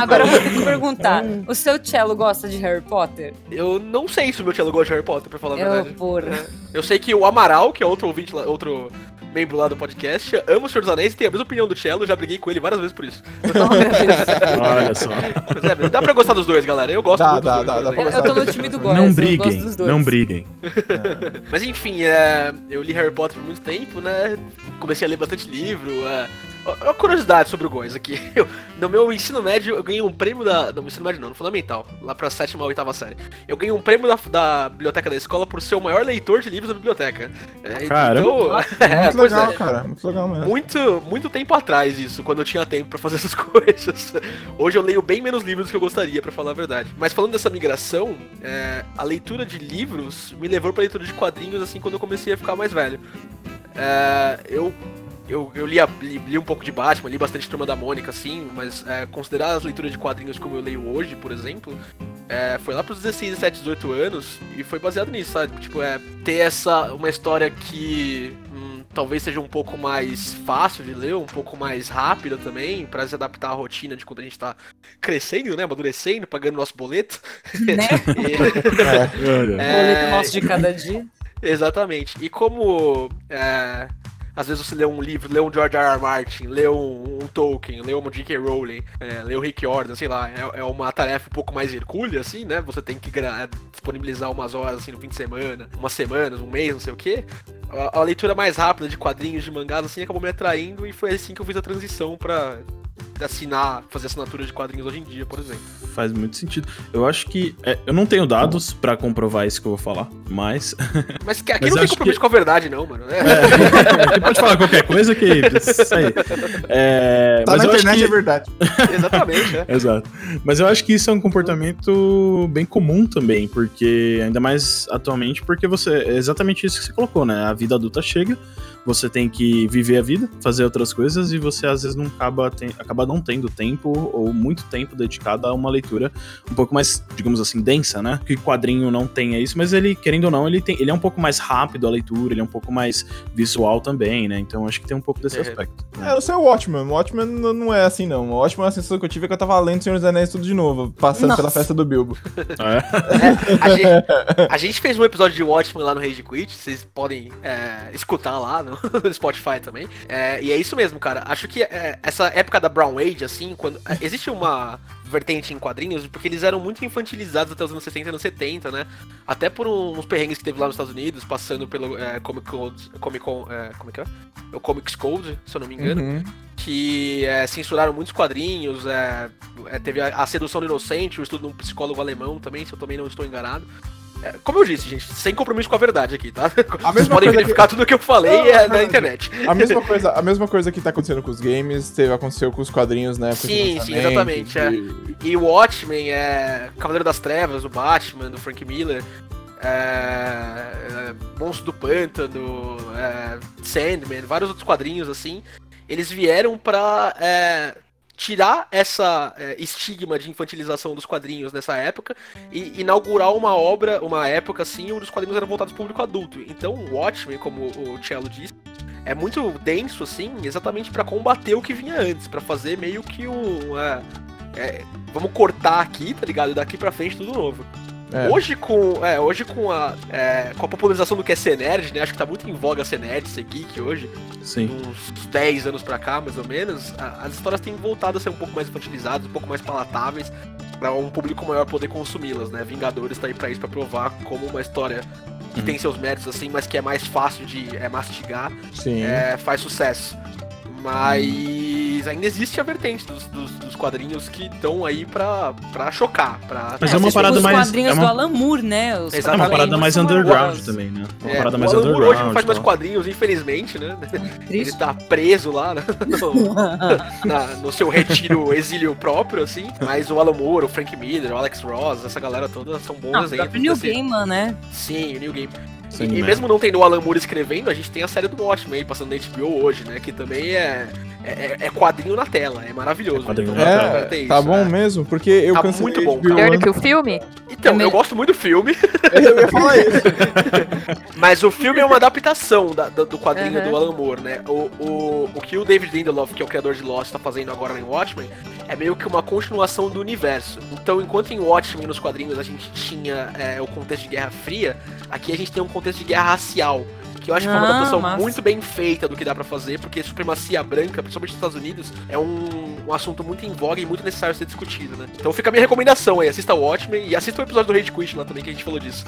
Agora eu vou ter que perguntar: o seu cello gosta de Harry Potter? Eu não sei se o meu cello gosta de Harry Potter, pra falar a Eu, verdade. porra. Eu sei que o Amaral, que é outro ouvinte, lá- outro membro lá do podcast, ama o Senhor dos Anéis e tem a mesma opinião do cello, já briguei com ele várias vezes por isso. Olha só. É, dá pra gostar dos dois, galera. Eu gosto Dá, muito dá, dos dá, dois. dá. Eu, eu tô no time do Góis. Não eu gosto briguem, dos dois. não briguem. Mas enfim, é, eu li Harry Potter por muito tempo, né? Comecei a ler bastante livro. É, uma curiosidade sobre o Góis aqui. Eu, no meu ensino médio, eu ganhei um prêmio da. No ensino médio não, no fundamental, lá pra sétima ou oitava série. Eu ganhei um prêmio da, da biblioteca da escola por ser o maior leitor de livros da biblioteca. É, Caramba. Então, é, Muito pois legal, é. cara. Muito legal mesmo. Muito, muito tempo atrás isso, quando eu tinha tempo pra fazer essas coisas. Hoje eu leio bem menos livros do que eu gostaria, pra falar a verdade. Mas falando dessa migração, é, a leitura de livros me levou pra leitura de quadrinhos assim quando eu comecei a ficar mais velho. É, eu eu, eu li, a- li, li um pouco de Batman, li bastante Turma da Mônica, assim, mas é, considerar as leituras de quadrinhos como eu leio hoje, por exemplo, é, foi lá pros 16, 17, 18 anos e foi baseado nisso, sabe? Tipo, é ter essa, uma história que hum, talvez seja um pouco mais fácil de ler, um pouco mais rápida também, pra se adaptar à rotina de quando a gente tá crescendo, né? Amadurecendo, pagando nosso boleto. Né? E- É. É, Boleto nosso de cada dia. Exatamente. E como é, às vezes você lê um livro, lê um George R. R. Martin, lê um, um Tolkien, lê um J.K. Rowling, é, lê o Rick Jordan, sei lá, é, é, uma tarefa um pouco mais hercúlea, assim, né? Você tem que disponibilizar umas horas, assim, no fim de semana, umas semanas, um mês, não sei o quê. A, a leitura mais rápida de quadrinhos, de mangás, assim, acabou me atraindo e foi assim que eu fiz a transição pra assinar, fazer assinatura de quadrinhos hoje em dia, por exemplo. Faz muito sentido. Eu acho que. É, eu não tenho dados para comprovar isso que eu vou falar, mas. Mas aqui mas não tem compromisso que... com a verdade, não, mano. É. É, você pode falar qualquer coisa que. Isso aí. É, tá mas na internet que... é verdade. Exatamente, é. Exato. Mas eu acho que isso é um comportamento bem comum também, porque. Ainda mais atualmente, porque você. É exatamente isso que você colocou, né? A vida adulta chega você tem que viver a vida, fazer outras coisas e você às vezes não acaba, tem, acaba não tendo tempo ou muito tempo dedicado a uma leitura um pouco mais, digamos assim, densa, né? Que quadrinho não tenha isso, mas ele, querendo ou não, ele, tem, ele é um pouco mais rápido a leitura, ele é um pouco mais visual também, né? Então acho que tem um pouco desse é. aspecto. Né? É, eu sei o Watchmen. O Watchmen não é assim, não. O Watchmen, a sensação que eu tive é que eu tava lendo Senhor dos Anéis tudo de novo, passando Nossa. pela festa do Bilbo. É? é a, gente, a, gente, fez um episódio de Watchmen lá no Rage Quit, vocês podem é, escutar lá no, no Spotify também. É, e é isso mesmo, cara. Acho que é, essa época da Brown Age, assim, quando. É, existe uma vertente em quadrinhos, porque eles eram muito infantilizados até os anos 60 e anos 70, né? Até por uns perrengues que teve lá nos Estados Unidos, passando pelo é, Comic Code. Comic Con. É, como é que é? O Comics Code, se eu não me engano. Uhum. Que é, censuraram muitos quadrinhos. É, é, teve a, a, Sedução do Inocente, o estudo de um psicólogo alemão também, se eu também não estou enganado. É, como eu disse, gente, sem compromisso com a verdade aqui, tá? A Vocês podem verificar que... tudo que eu falei não, é na internet. A mesma, coisa, a mesma coisa que tá acontecendo com os games, teve, aconteceu com os quadrinhos, né? Sim, sim, exatamente. É. E o Watchmen é Cavaleiro das Trevas, o Batman, do Frank Miller. É, é, Monstro do Pântano, é, Sandman, vários outros quadrinhos assim, eles vieram pra é, tirar essa é, estigma de infantilização dos quadrinhos nessa época e inaugurar uma obra, uma época assim, onde os quadrinhos eram voltados para o público adulto. Então, o Watchmen, como o Cello disse, é muito denso assim, exatamente para combater o que vinha antes, para fazer meio que um é, é, vamos cortar aqui, tá ligado? Daqui para frente tudo novo. É. Hoje com, é, hoje com a, é, com a popularização do que é ser nerd, né? Acho que tá muito em voga ser nerd, ser geek hoje. Sim. Uns 10 anos pra cá, mais ou menos. A, as histórias têm voltado a ser um pouco mais infantilizadas, um pouco mais palatáveis, para um público maior poder consumi-las, né? Vingadores tá aí pra isso, pra provar como uma história que uhum. tem seus méritos, assim, mas que é mais fácil de é, mastigar, Sim. É, faz sucesso. Mas ainda existe a vertente dos, dos, dos quadrinhos que estão aí pra, pra chocar. Pra... Mas é, é uma parada os mais. Os quadrinhos é uma... do Alan Moore, né? Os é uma parada mais underground também, né? Uma é, parada mais Alan underground. hoje não faz mais quadrinhos, infelizmente, né? Ele tá preso lá né? no, na, no seu retiro, exílio próprio, assim. Mas o Alan Moore, o Frank Miller, o Alex Ross, essa galera toda são bons não, exemplos. O New assim. Gaiman, né? Sim, o New Game. Sim, e, e mesmo não tendo o Alan Moore escrevendo, a gente tem a série do Watchmen aí passando na HBO hoje, né? Que também é, é, é quadrinho na tela, é maravilhoso. É, quadrinho então, na tela. É, tá bom é. mesmo, porque eu tá muito bom, Melhor do que o filme? Então, eu gosto muito do filme. Eu ia falar isso. Mas o filme é uma adaptação da, do, do quadrinho uhum. do Alan Moore, né? O, o, o que o David Lindelof, que é o criador de Lost, tá fazendo agora em Watchmen, é meio que uma continuação do universo. Então, enquanto em Watchmen, nos quadrinhos, a gente tinha é, o contexto de Guerra Fria, aqui a gente tem um contexto de guerra racial. Que eu acho que é uma adaptação muito bem feita do que dá para fazer, porque supremacia branca, principalmente nos Estados Unidos, é um, um, assunto muito em voga e muito necessário ser discutido, né? Então fica a minha recomendação aí, assista o Watchmen e assista o episódio do Rage Quit lá também, que a gente falou disso.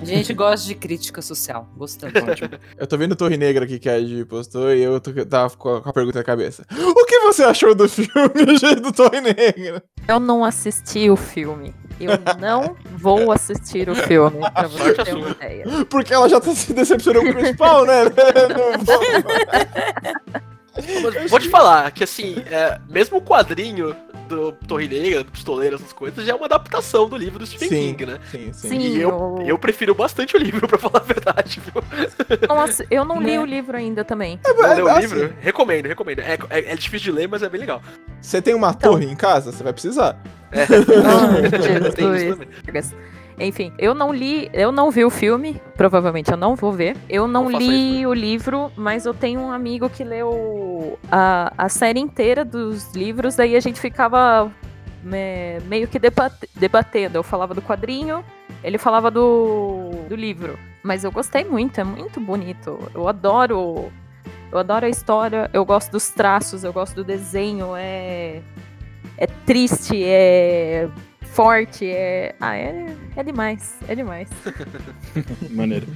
A gente gosta de crítica social, gostando. eu tô vendo Torre Negra aqui que a Ed postou e eu tô, tava com a, com a pergunta na cabeça. O que você achou do filme do Torre Negra? Eu não assisti o filme. Eu não vou assistir o filme, pra você ter uma ideia. Porque ela já tá se decepcionando com o principal, né? Mas vou te falar que, assim, é, mesmo o quadrinho do Torre Negra, do Pistoleiro, essas coisas, já é uma adaptação do livro do Stephen sim, King, né? Sim, sim. sim e eu, eu prefiro bastante o livro, pra falar a verdade, viu? Nossa, eu não li né? o livro ainda também. É, não leu o assim, livro? Recomendo, recomendo. É, é, é, difícil de ler, mas é bem legal. Você tem uma então... torre em casa? Você vai precisar. É. Enfim, eu não li, eu não vi o filme, provavelmente eu não vou ver. Eu não, li o livro, mas eu tenho um amigo que leu a, a série inteira dos livros, daí a gente ficava me, meio que debate, debatendo. Eu falava do quadrinho, ele falava do, do livro. Mas eu gostei muito, é muito bonito. Eu adoro Eu adoro a história, eu gosto dos traços, eu gosto do desenho, é. É triste, é forte, é. Ah, é, é demais, é demais. Maneiro.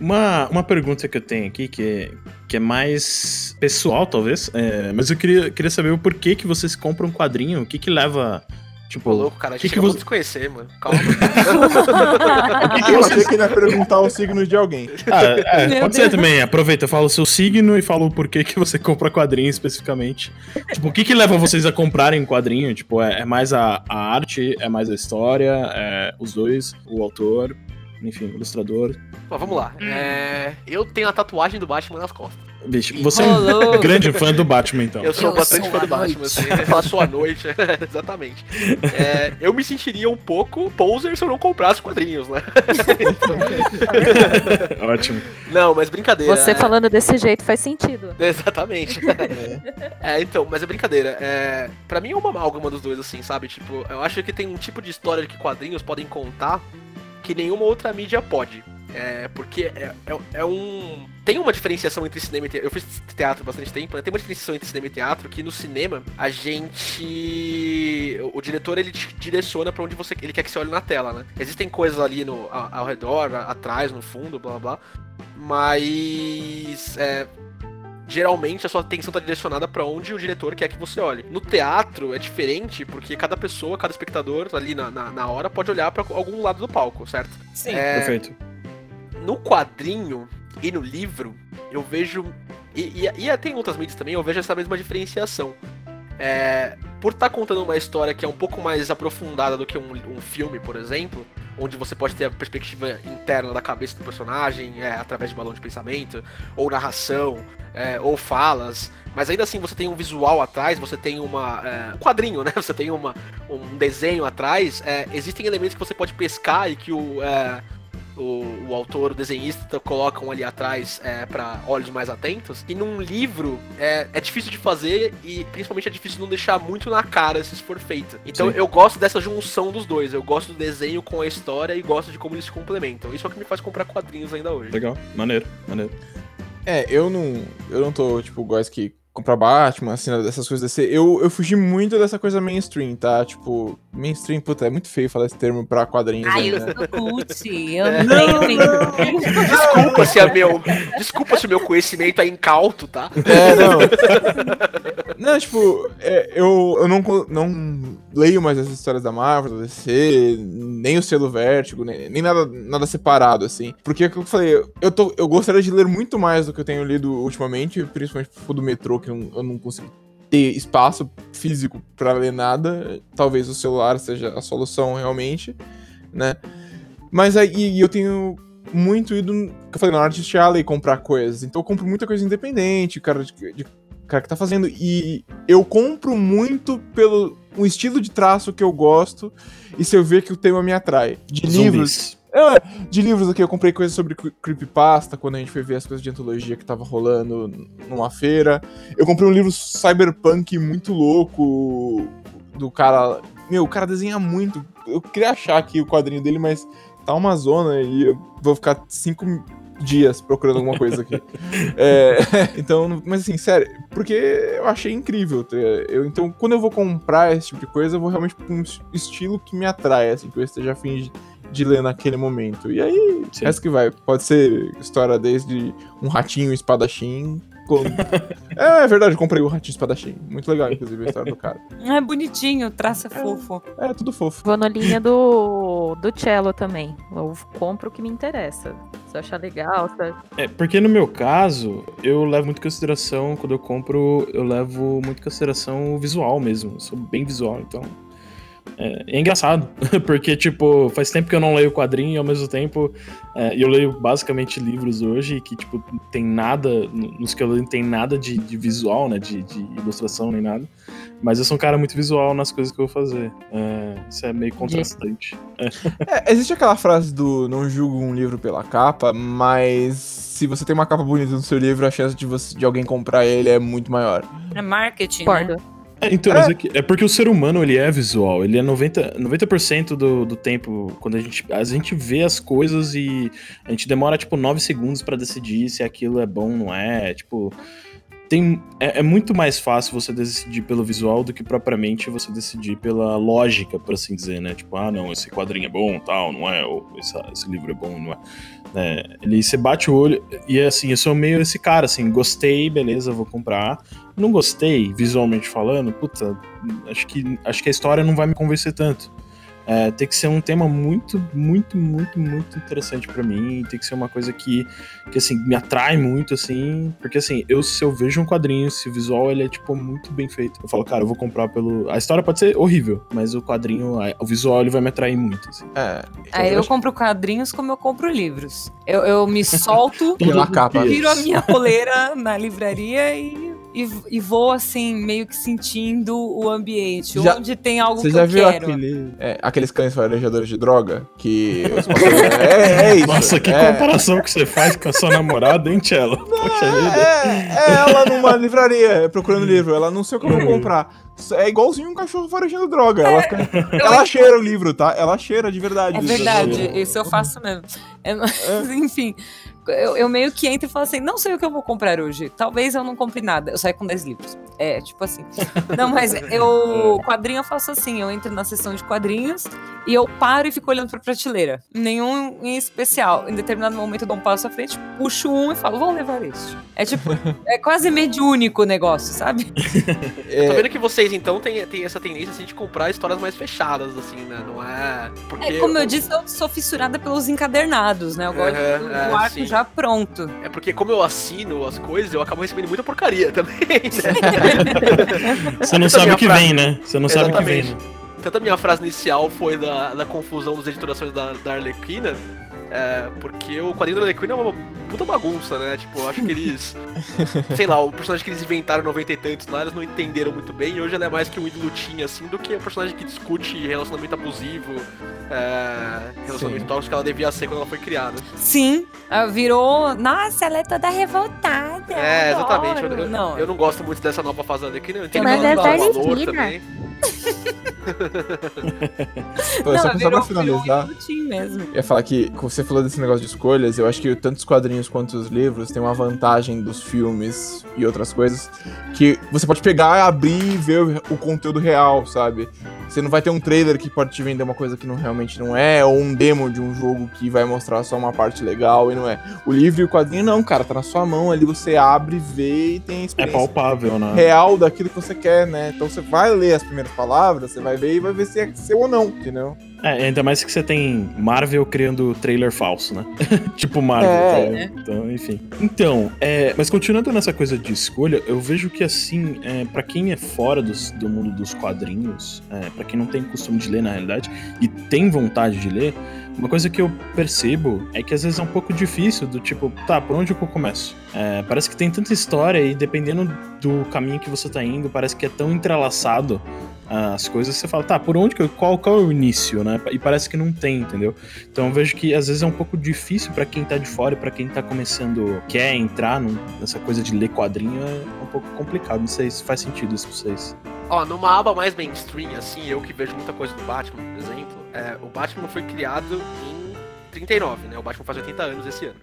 Uma, uma pergunta que eu tenho aqui, que é, que é mais pessoal, talvez, é, mas eu queria, queria saber o porquê que vocês compram um quadrinho, o que que leva. Tipo, Pô, louco, cara, a que gente que acabou você- de se conhecer, mano. Calma. Eu achei que ele ia perguntar os signos de alguém. Ah, é, pode ser também. Aproveita, fala o seu signo e fala o porquê que você compra quadrinho especificamente. Tipo, o que que leva vocês a comprarem um quadrinho? Tipo, é, é mais a, a arte, é mais a história, é os dois, o autor, enfim, ilustrador. Bom, vamos lá. É, Eu tenho a tatuagem do Batman nas costas. Bicho, você é um grande fã do Batman, então. Eu sou Eu bastante sou fã do Batman, assim. Eu faço a noite. Exatamente. É, eu me sentiria um pouco poser se eu não comprasse quadrinhos, né? Ótimo. Não, mas brincadeira. Você é- falando desse jeito faz sentido. Exatamente. é, então, mas é brincadeira. É, pra mim é uma amálgama dos dois, assim, sabe? Tipo, eu acho que tem um tipo de história que quadrinhos podem contar que nenhuma outra mídia pode. É, porque é, é, é um. Tem uma diferenciação entre cinema e teatro. Eu fiz teatro bastante tempo, né? Tem uma diferenciação entre cinema e teatro que no cinema a gente. O, diretor ele te direciona pra onde você ele quer que você olhe na tela, né? Existem coisas ali no, ao, ao redor, atrás, no fundo, blá blá blá. Mas. é, geralmente a sua atenção está direcionada para onde o diretor quer que você olhe. No teatro é diferente porque cada pessoa, cada espectador ali na, na, na hora pode olhar para algum lado do palco, certo? Sim. É, Perfeito. no quadrinho e no livro, eu vejo. E, e, e tem outras mídias também, eu vejo essa mesma diferenciação. É, por estar contando uma história que é um pouco mais aprofundada do que um, um filme, por exemplo, onde você pode ter a perspectiva interna da cabeça do personagem, é, através de balão de pensamento, ou narração, é, ou falas, mas ainda assim você tem um visual atrás, você tem uma, é, um quadrinho, né? Você tem uma, um desenho atrás, é, existem elementos que você pode pescar e que o, é, o, o autor, o desenhista colocam ali atrás é, para olhos mais atentos. E num livro é, é difícil de fazer e principalmente é difícil não deixar muito na cara se isso for feito. Então Sim. eu gosto dessa junção dos dois. Eu gosto do desenho com a história e gosto de como eles se complementam. Isso é o que me faz comprar quadrinhos ainda hoje. Legal. Maneiro, maneiro. É, eu não. Eu não tô, tipo, gosto que comprar Batman, assim, dessas coisas desse. Eu, eu fugi muito dessa coisa mainstream, tá? Tipo, mainstream, puta, é muito feio falar esse termo pra quadrinhos. Ai, aí, eu né? sou cult. Eu É. não tenho nem- Desculpa se, a meu, desculpa se o meu conhecimento é incauto, tá? É, não. não, tipo, é, eu, eu não, não leio mais as histórias da Marvel, da DC, nem o selo Vértigo, nem, nem nada, nada separado, assim. Porque, como eu falei, eu, tô, eu gostaria de ler muito mais do que eu tenho lido ultimamente, principalmente por do metrô, que eu, não- eu não consigo ter espaço físico pra ler nada. Talvez o celular seja a solução realmente, né? Mas aí eu tenho muito ido, eu falei, na Artist Alley comprar coisas. Então eu compro muita coisa independente, cara, de, de cara que tá fazendo. E eu compro muito pelo o estilo de traço que eu gosto e se eu ver que o tema me atrai. De livros. Zumbis. É, de livros aqui, eu comprei coisas sobre cre- creepypasta quando a gente foi ver as coisas de antologia que tava rolando numa feira. Eu comprei um livro cyberpunk muito louco do cara. Meu, o cara desenha muito. Eu queria achar aqui o quadrinho dele, mas tá uma zona e eu vou ficar cinco dias procurando alguma coisa aqui. É, então, mas assim, sério, porque eu achei incrível. tá? Eu, então, quando eu vou comprar esse tipo de coisa, eu vou realmente pra um estilo que me atrai, assim, que eu esteja afim de, de ler naquele momento. E aí, Sim. essa que vai. Pode ser história desde um ratinho espadachim. é, é verdade, eu comprei o ratinho espadachim. Muito legal, inclusive, a história do cara. É bonitinho, o traço é fofo. É, tudo fofo. Vou na linha do, do cello também. Eu compro o que me interessa. Se eu achar legal, se... É, porque no meu caso, eu levo muito em consideração, quando eu compro, eu levo muito em consideração o visual mesmo. Eu sou bem visual, então. É, é engraçado, porque, tipo, faz tempo que eu não leio quadrinho e ao mesmo tempo é, eu leio basicamente livros hoje que, tipo, tem nada, nos que eu leio, tem nada de, de visual, né, de, de ilustração nem nada. Mas eu sou um cara muito visual nas coisas que eu vou fazer. É, isso é meio contrastante. É, existe aquela frase do não julgo um livro pela capa, mas se você tem uma capa bonita no seu livro, a chance de, você, de alguém comprar ele é muito maior. É marketing, né? Concordo. É, então, é. Aqui, é porque o ser humano, ele é visual. Ele é 90%, 90 do, do tempo, quando a gente, a gente vê as coisas e a gente demora, tipo, 9 segundos para decidir se aquilo é bom ou não é. Tipo, tem, é, é, muito mais fácil você decidir pelo visual do que propriamente você decidir pela lógica, por assim dizer, né? Tipo, ah, não, esse quadrinho é bom, tal, não é? Ou esse, esse livro é bom, não é? é? Ele você bate o olho e assim, eu sou meio esse cara, assim, gostei, beleza, vou comprar. Não gostei, visualmente falando, puta, acho que, acho que a história não vai me convencer tanto. É, tem que ser um tema muito, muito, muito, muito interessante para mim. Tem que ser uma coisa que, que, assim, me atrai muito, assim. Porque, assim, eu, se eu vejo um quadrinho, se o visual ele é, tipo, muito bem feito, eu falo, cara, eu vou comprar pelo. A história pode ser horrível, mas o quadrinho, o visual, ele vai me atrair muito, assim. É. Aí eu, eu compro quadrinhos como eu compro livros. Eu, eu me solto, capa. tiro a minha coleira na livraria e e, e vou assim, meio que sentindo o ambiente, já, onde tem algo que eu quero. Você já viu aquele, é, aqueles cães farejadores de droga? Que é, é, isso. Nossa, que é. comparação que você faz com a sua namorada, hein, Tchela? Poxa vida. É, é ela numa livraria, procurando livro. Ela não sei o que eu vou hum. comprar. É igualzinho um cachorro farejando droga. Ela, fica... ela cheira o livro, tá? Ela cheira de verdade. É verdade, isso eu faço mesmo. É, enfim, eu, eu, meio que entro e falo assim, não sei o que eu vou comprar hoje. Talvez eu não compre nada. Eu saio com 10 livros. É, tipo assim. Não, mas eu. Quadrinho eu faço assim, eu entro na sessão de quadrinhos e eu paro e fico olhando pra prateleira. Nenhum em especial. Em determinado momento eu dou um passo à frente, puxo um e falo, vou levar este. É tipo, é quase mediúnico o negócio, sabe? É... Tô vendo que vocês, então, têm, têm essa tendência assim, de comprar histórias mais fechadas, assim, né? Não é. Porque é, como eu, eu disse, eu sou fissurada pelos encadernados, né? Eu gosto uhum, do, é, arco já pronto. É porque, como eu assino as coisas, eu acabo recebendo muita porcaria também, né? Você não sabe o que vem, né? Você não sabe o que vem. Né? Tanto a minha frase inicial foi da, da confusão dos editorações da, da Arlequina, é, porque o quadrinho da Arlequina é uma puta bagunça, né? Tipo, eu acho que eles. sei lá, o personagem que eles inventaram 90 e tantos lá, eles não entenderam muito bem. E hoje ela é mais que um ídolo assim, do que um personagem que discute relacionamento abusivo, é, relacionamento tóxico que ela devia ser quando ela foi criada. Sim, virou. Nossa, ela é toda revoltada. É, exatamente. Eu, eu, não. eu não gosto muito dessa nova fase da Arlequina. Eu entendo Mas é valor também. Pô, não, só, virou, pra finalizar, mesmo. eu ia falar que você falou desse negócio de escolhas, eu acho que tanto os quadrinhos quanto os livros têm uma vantagem dos filmes e outras coisas, que você pode pegar, abrir e ver o, conteúdo real, sabe? Você não vai ter um trailer que pode te vender uma coisa que não realmente não é, ou um demo de um jogo que vai mostrar só uma parte legal e não é. O livro e o quadrinho não, cara, tá na sua mão ali, você abre, vê e tem a experiência. É palpável, né? Real daquilo que você quer, né? Então você vai ler as primeiras palavras, você vai ver e vai ver se é seu ou não, entendeu? É, ainda mais que você tem Marvel criando trailer falso, né? tipo Marvel. É, tá? Então, enfim. Então, é, mas continuando nessa coisa de escolha, eu vejo que assim, é, para quem é fora dos, do mundo dos quadrinhos, é, para quem não tem costume de ler na realidade e tem vontade de ler, uma coisa que eu percebo é que às vezes é um pouco difícil do tipo, tá, por onde eu começo? É, parece que tem tanta história e dependendo do caminho que você tá indo, parece que é tão entrelaçado as coisas, você fala, tá, por onde que eu, qual, qual é o início, né? E parece que não tem, entendeu? Então eu vejo que às vezes é um pouco difícil para quem tá de fora e pra quem tá começando, quer entrar nessa coisa de ler quadrinho, é um pouco complicado. Não sei se faz sentido isso pra vocês. Ó, numa aba mais mainstream, assim, eu que vejo muita coisa do Batman, por exemplo, é, o Batman foi criado em 39, né? O Batman faz 80 anos esse ano.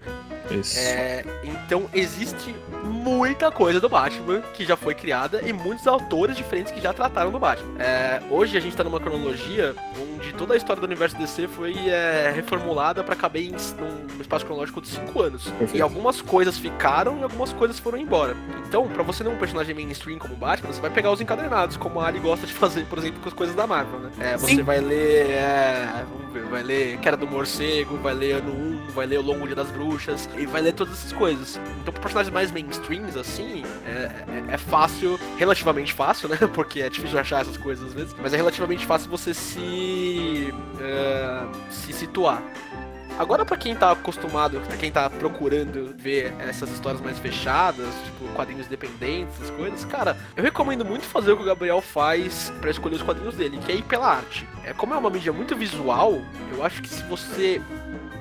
Isso. É, então existe muita coisa do Batman que já foi criada e muitos autores diferentes que já trataram do Batman. É, hoje a gente tá numa cronologia onde toda a história do universo DC foi é, reformulada para caber em num espaço cronológico de 5 anos. Perfeito. E algumas coisas ficaram e algumas coisas foram embora. Então, para você não um personagem mainstream como Batman, você vai pegar os encadernados, como a Ali gosta de fazer, por exemplo, com as coisas da Marvel, né? É, você Sim. vai ler. É, vamos ver, vai ler Queda do Morcego, vai ler Ano 1, vai ler O Longo Dia das Bruxas, e vai ler todas essas coisas. Então, pra personagens mais mainstreams, assim, é, é, é, fácil, relativamente fácil, né? Porque é difícil achar essas coisas às vezes, mas é relativamente fácil você se. Uh, se situar. Agora, para quem tá acostumado, pra quem tá procurando ver essas histórias mais fechadas, tipo quadrinhos independentes, essas coisas, cara, eu recomendo muito fazer o que o Gabriel faz para escolher os quadrinhos dele, que é ir pela arte. É como é uma mídia muito visual, eu acho que se você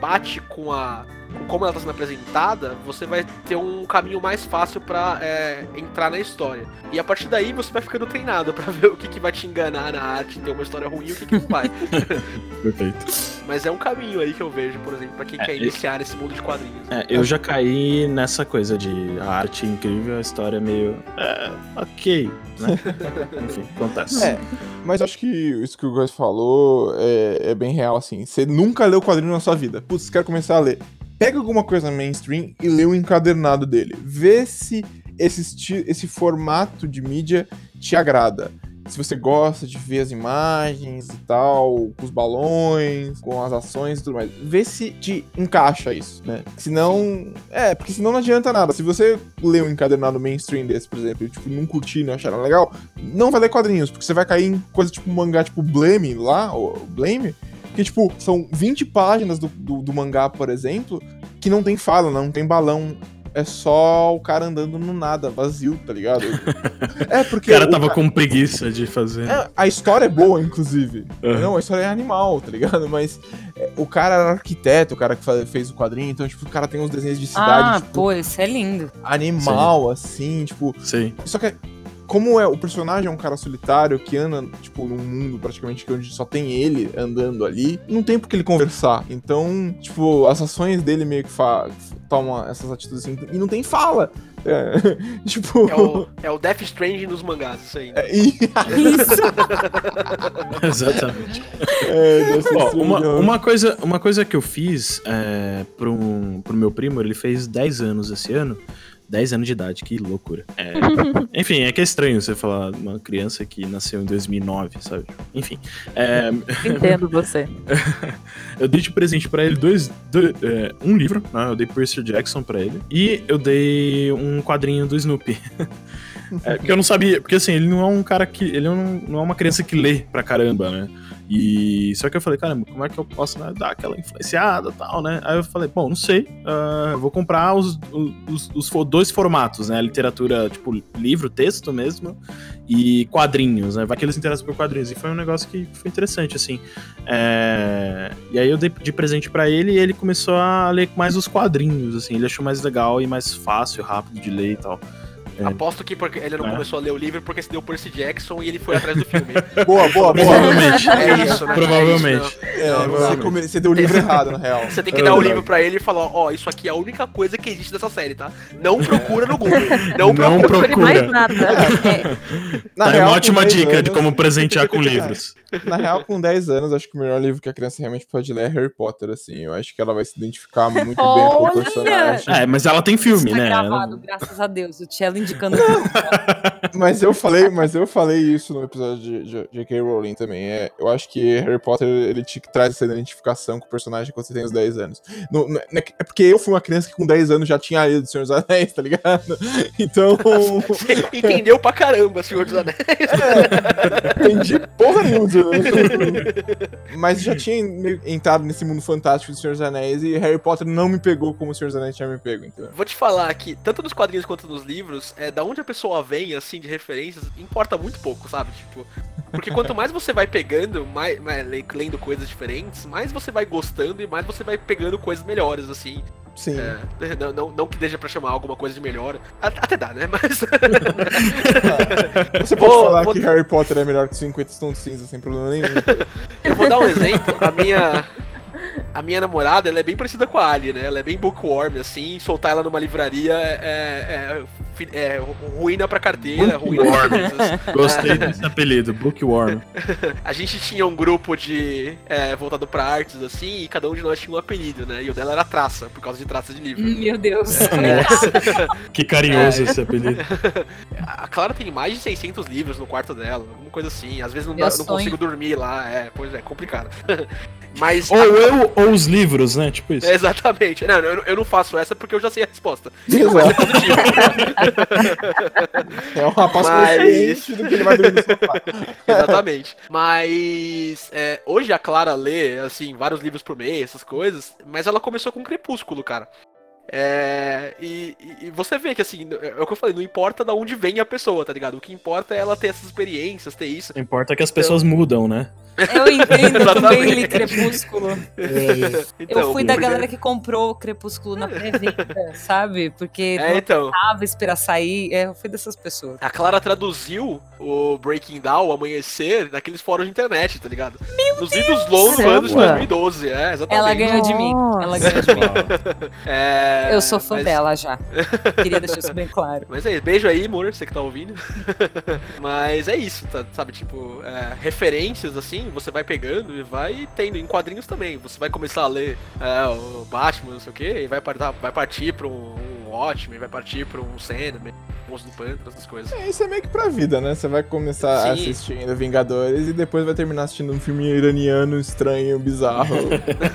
bate com a como ela tá sendo apresentada, você vai ter um caminho mais fácil pra é, entrar na história. E a partir daí você vai ficando treinado pra ver o que, que vai te enganar na arte, ter uma história ruim e o que, que não vai. Perfeito. Mas é um caminho aí que eu vejo, por exemplo, pra quem É, quer esse- iniciar nesse mundo de quadrinhos. É, eu já caí nessa coisa de a arte incrível, a história meio. É, ok, né? Enfim, acontece. É, mas acho que isso que o Góis falou é, é bem real, assim. Você nunca leu quadrinho na sua vida. Putz, quero começar a ler. Pega alguma coisa mainstream e lê o encadernado dele. Vê se esse, esti- esse formato de mídia te agrada. Se você gosta de ver as imagens e tal, com os balões, com as ações e tudo mais. Vê se te encaixa isso, né? Senão. É, porque senão não adianta nada. Se você lê um encadernado mainstream desse, por exemplo, e tipo, não curtir, não achar legal, não vai ler quadrinhos, porque você vai cair em coisa tipo mangá tipo Blame lá, ou Blame, que tipo, são 20 páginas do, do, do mangá, por exemplo, que não tem fala, não tem balão. É só o cara andando no nada, vazio, tá ligado? É, O porque. cara o tava ca- com preguiça de fazer. é, a história é boa, inclusive. Uhum. Não, a história é animal, tá ligado? Mas é, o cara era arquiteto, o cara que fa- fez o quadrinho, então, tipo, o cara tem uns desenhos de cidade, Ah, tipo, pô, isso é lindo. animal, assim, tipo, Sei. só que, como é, o personagem é um cara solitário que anda, tipo, num mundo praticamente que onde só tem ele andando ali, não tem por que ele conversar. Então, tipo, as ações dele meio que fa toma essas atitudes assim, e não tem fala. É, tipo. É o, é o Death Stranding dos mangás, isso aí. é, e- Isso. Exatamente. é, uma, estranho. uma, coisa, uma coisa que eu fiz é, pro, um, pro meu primo, ele fez 10 anos esse ano. 10 anos de idade, que loucura. É, enfim, é que é estranho você falar de uma criança que nasceu em 2009, sabe? Enfim. é, Entendo você. eu dei de presente pra ele dois, dois- é, um livro, né? Eu dei Percy Jackson pra ele. E eu dei um quadrinho do Snoopy. É, porque eu não sabia, porque assim, ele não é um cara que. Ele não, não é uma criança que lê pra caramba, né? E só que eu falei, caramba, como é que eu posso né, dar aquela influenciada tal, né? Aí eu falei, bom, não sei, eu vou comprar os, os, os fo- dois formatos, né? Literatura, tipo, livro, texto mesmo, e quadrinhos, né? Vai que eles interessam por quadrinhos. E foi um negócio que foi interessante, assim. É, E aí eu dei de presente pra ele e ele começou a ler mais os quadrinhos, assim. Ele achou mais legal e mais fácil, rápido de ler e tal. É. Aposto que porque ele não É. começou a ler o livro porque se deu Percy Jackson e ele foi atrás do filme. Boa, boa, boa. Provavelmente. É isso, né? Provavelmente. É isso, É, Não, você, come- você deu o livro errado, na real. Você tem que É dar o livro pra ele e falar, ó, isso aqui é a única coisa que existe dessa série, tá? Não procura no Google. Não Não procura. procura. Mais nada. Na Tá, é real, uma ótima 10 dica de anos- como presentear com livros. Na real, com 10 anos, acho que o melhor livro que a criança realmente pode ler é Harry Potter, assim. Eu acho que ela vai se identificar muito bem com o Olha! personagem. É, mas ela tem filme, Isso tá né? gravado, graças a Deus. O Cello indicando. Mas eu falei, mas eu falei isso no episódio de de J.K. Rowling também. É, eu acho que Harry Potter ele te traz essa identificação com o personagem quando você tem os 10 anos. No- no- é porque eu fui uma criança que com 10 anos já tinha lido Senhor dos Anéis, tá ligado? Então, Você entendeu pra caramba, Senhor dos Anéis. entendi porra nenhuma. Mas já tinha entrado nesse mundo fantástico do Senhor dos Anéis e Harry Potter não me pegou como o Senhor dos Anéis tinha me pego, entendeu? Vou te falar que, tanto nos quadrinhos quanto nos livros, é, da onde a pessoa vem, assim, de referências, importa muito pouco, sabe? Tipo, porque quanto mais você vai pegando, mais, mais- le- lendo coisas diferentes, mais você vai gostando e mais você vai pegando coisas melhores, assim. Sim. É, não, não, não que deixa pra chamar alguma coisa de melhor. Até dá, né? Mas. Você pode Vou- falar vou- que Harry Potter é melhor que 50 tons cinza sem problema nenhum. Eu vou dar um exemplo. A minha. A minha namorada, ela é bem parecida com a Ali, né? Ela é bem bookworm, assim. Soltar ela numa livraria é, é, fi- é ruína pra carteira, ruína pra coisas. Gostei desse apelido, Bookworm. A gente tinha um grupo de. É, voltado pra artes, assim, e cada um de nós tinha um apelido, né? E o dela era traça, por causa de traça de livro. Meu Deus. Nossa, que carinhoso esse apelido. A Clara tem mais de 600 livros no quarto dela, alguma coisa assim. Às vezes não, dá- não consigo dormir lá, é, pois é, complicado. Mas. Ou eu, ou os livros, né? Tipo isso. É, exatamente. Não, eu, eu não faço essa porque eu já sei a resposta. Exato. Positivo. É um rapaz Mas- do que ele vai dormir no sofá. Exatamente. Mas é, hoje a Clara lê, assim, vários livros por mês, essas coisas, mas ela começou com Crepúsculo, cara. É, e, e- você vê que assim, é o que eu falei, não importa da onde vem a pessoa, tá ligado? O que importa é ela ter essas experiências, ter isso. Importa que as pessoas mudam, né? Eu entendo, eu também li. Crepúsculo. Então, eu fui da porque- galera que comprou o Crepúsculo na pré-venda, sabe? Porque É, não então. tava esperar sair. É, eu fui dessas pessoas. A Clara traduziu o Breaking Down, o Amanhecer, naqueles fóruns de internet, tá ligado? Nos idos longos do ano de Caramba. 2012, é, exatamente. Ela ganhou de mim. Ela ganhou de mim. É, Eu sou fã mas- dela já. Queria deixar isso bem claro. Mas é isso, beijo aí, amor, você que tá ouvindo. Mas é isso, tá, sabe? Tipo, é, referências assim, você vai pegando e vai tendo em quadrinhos também. Você vai começar a ler é, o Batman, não sei o que, e vai, vai partir pra um, um Watchmen, vai partir pra um Sandman, Monstro do Pântano, essas coisas. É, Isso é meio que pra vida, né? Você vai começar Sim. assistindo Vingadores e depois vai terminar assistindo um filme iraniano estranho, bizarro.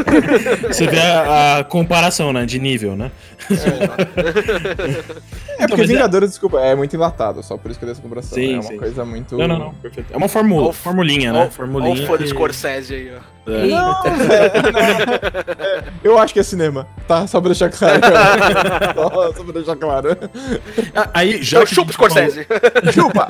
Você vê a, a comparação, né? De nível, né? É porque mas é- Vingadores, desculpa, é muito enlatado, só por isso que eu dei essa comparação. Sim, é uma sim. coisa muito. Não, não, não. Perfeito. É uma o- formulinha, né? o- Formulinha. Olha o fã do Scorsese aí, ó. É. Não, velho, não. É, eu acho que é cinema, tá? Só pra deixar claro. cara. Só, só pra deixar claro. Ah, Aí, já Eu chupo falou, Scorsese. Chupa!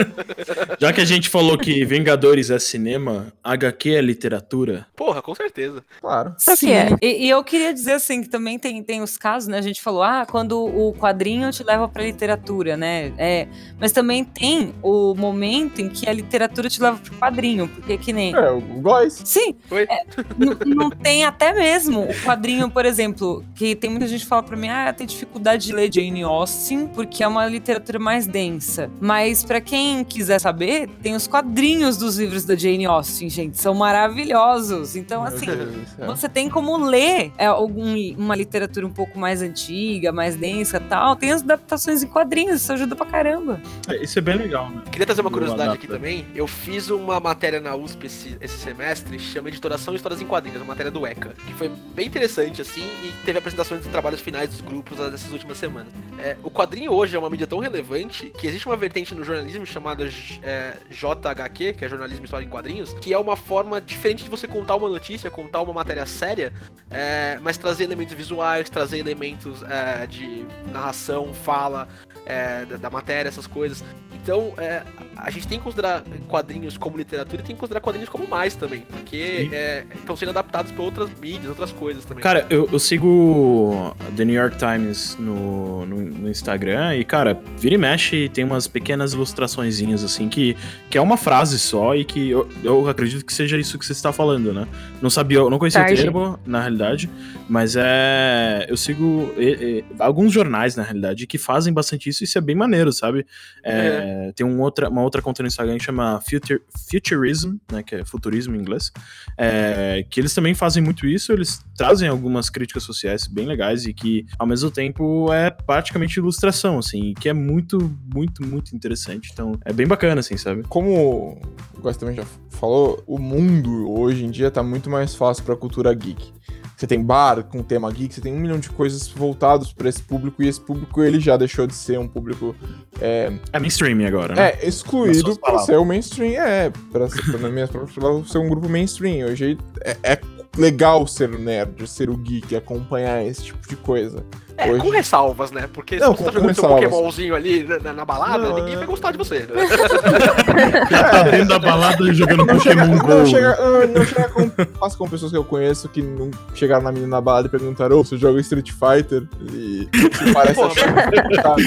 já que a gente falou que Vingadores é cinema, HQ é literatura. Porra, com certeza. Claro. Só que é. E, e eu queria dizer assim que também tem, tem os casos, né? A gente falou, ah, quando o quadrinho te leva pra literatura, né? É, mas também tem o momento em que a literatura te leva pro quadrinho, porque que nem. É, o Góis. Sim, Oi? é, não tem até mesmo o quadrinho, por exemplo, que tem muita gente que fala pra mim, ah, tem dificuldade de ler Jane Austen porque é uma literatura mais densa. Mas pra quem quiser saber, tem os quadrinhos dos livros da Jane Austen, gente, são maravilhosos. Então, assim, você tem como ler é, algum, uma literatura um pouco mais antiga, mais densa e tal. Tem as adaptações em quadrinhos, isso ajuda pra caramba. É, Isso é bem legal, né? Queria trazer uma curiosidade aqui também. Eu fiz uma matéria na USP esse, esse semestre, chama Editoração e Histórias em Quadrinhos, uma matéria do ECA, que foi bem interessante, assim, e teve apresentações dos trabalhos finais dos grupos dessas últimas semanas. É, o quadrinho hoje é uma mídia tão relevante que existe uma vertente no jornalismo chamada é, JHQ, que é Jornalismo História em Quadrinhos, que é uma forma diferente de você contar uma notícia, contar uma matéria séria, é, mas trazer elementos visuais, trazer elementos é, de narração, fala, é, da, da matéria, essas coisas. Então, é, a gente tem que considerar quadrinhos como literatura e tem que considerar quadrinhos como mais também, porque é, estão sendo adaptados para outras mídias, outras coisas também. Cara, eu, eu sigo The New York Times no, no, no Instagram e, cara, vira e mexe tem umas pequenas ilustraçõezinhas, assim, que, que é uma frase só e que eu, eu acredito que seja isso que você está falando, né? Não sabia, eu não conhecia Tarde. o termo, na realidade, mas é. Eu sigo alguns jornais, na realidade, que fazem bastante isso e isso é bem maneiro, sabe? É, Tem um outra, uma outra conta no Instagram que chama Future, Futurism, né? Que é futurismo em inglês. É, que eles também fazem muito isso, eles trazem algumas críticas sociais bem legais e que, ao mesmo tempo, é praticamente ilustração, assim, que é muito, muito, muito interessante. Então, é bem bacana, assim, sabe? Como o também já falou, o mundo hoje em dia tá muito mais fácil pra cultura geek. Você tem bar com tema geek, você tem um milhão de coisas voltados pra esse público e esse público ele já deixou de ser um público É mainstream agora, né? É, excluído palavras. ser o mainstream, é, nas minhas palavras, pra ser um grupo mainstream. Hoje é, é legal ser nerd, ser o geek, acompanhar esse tipo de coisa. É, hoje- com ressalvas, né? Porque Não, se você tá com- jogando com seu. Pokémonzinho ali na, na- balada, Não, ninguém é- vai gostar de você. né? tá dentro da balada e jogando Não chega, Pokémon Go. não chega, não, não chega com, faço com pessoas que eu conheço que não chegaram na menina na balada e perguntaram, ô, você joga Street Fighter? E se parece Pô, achar, sabe?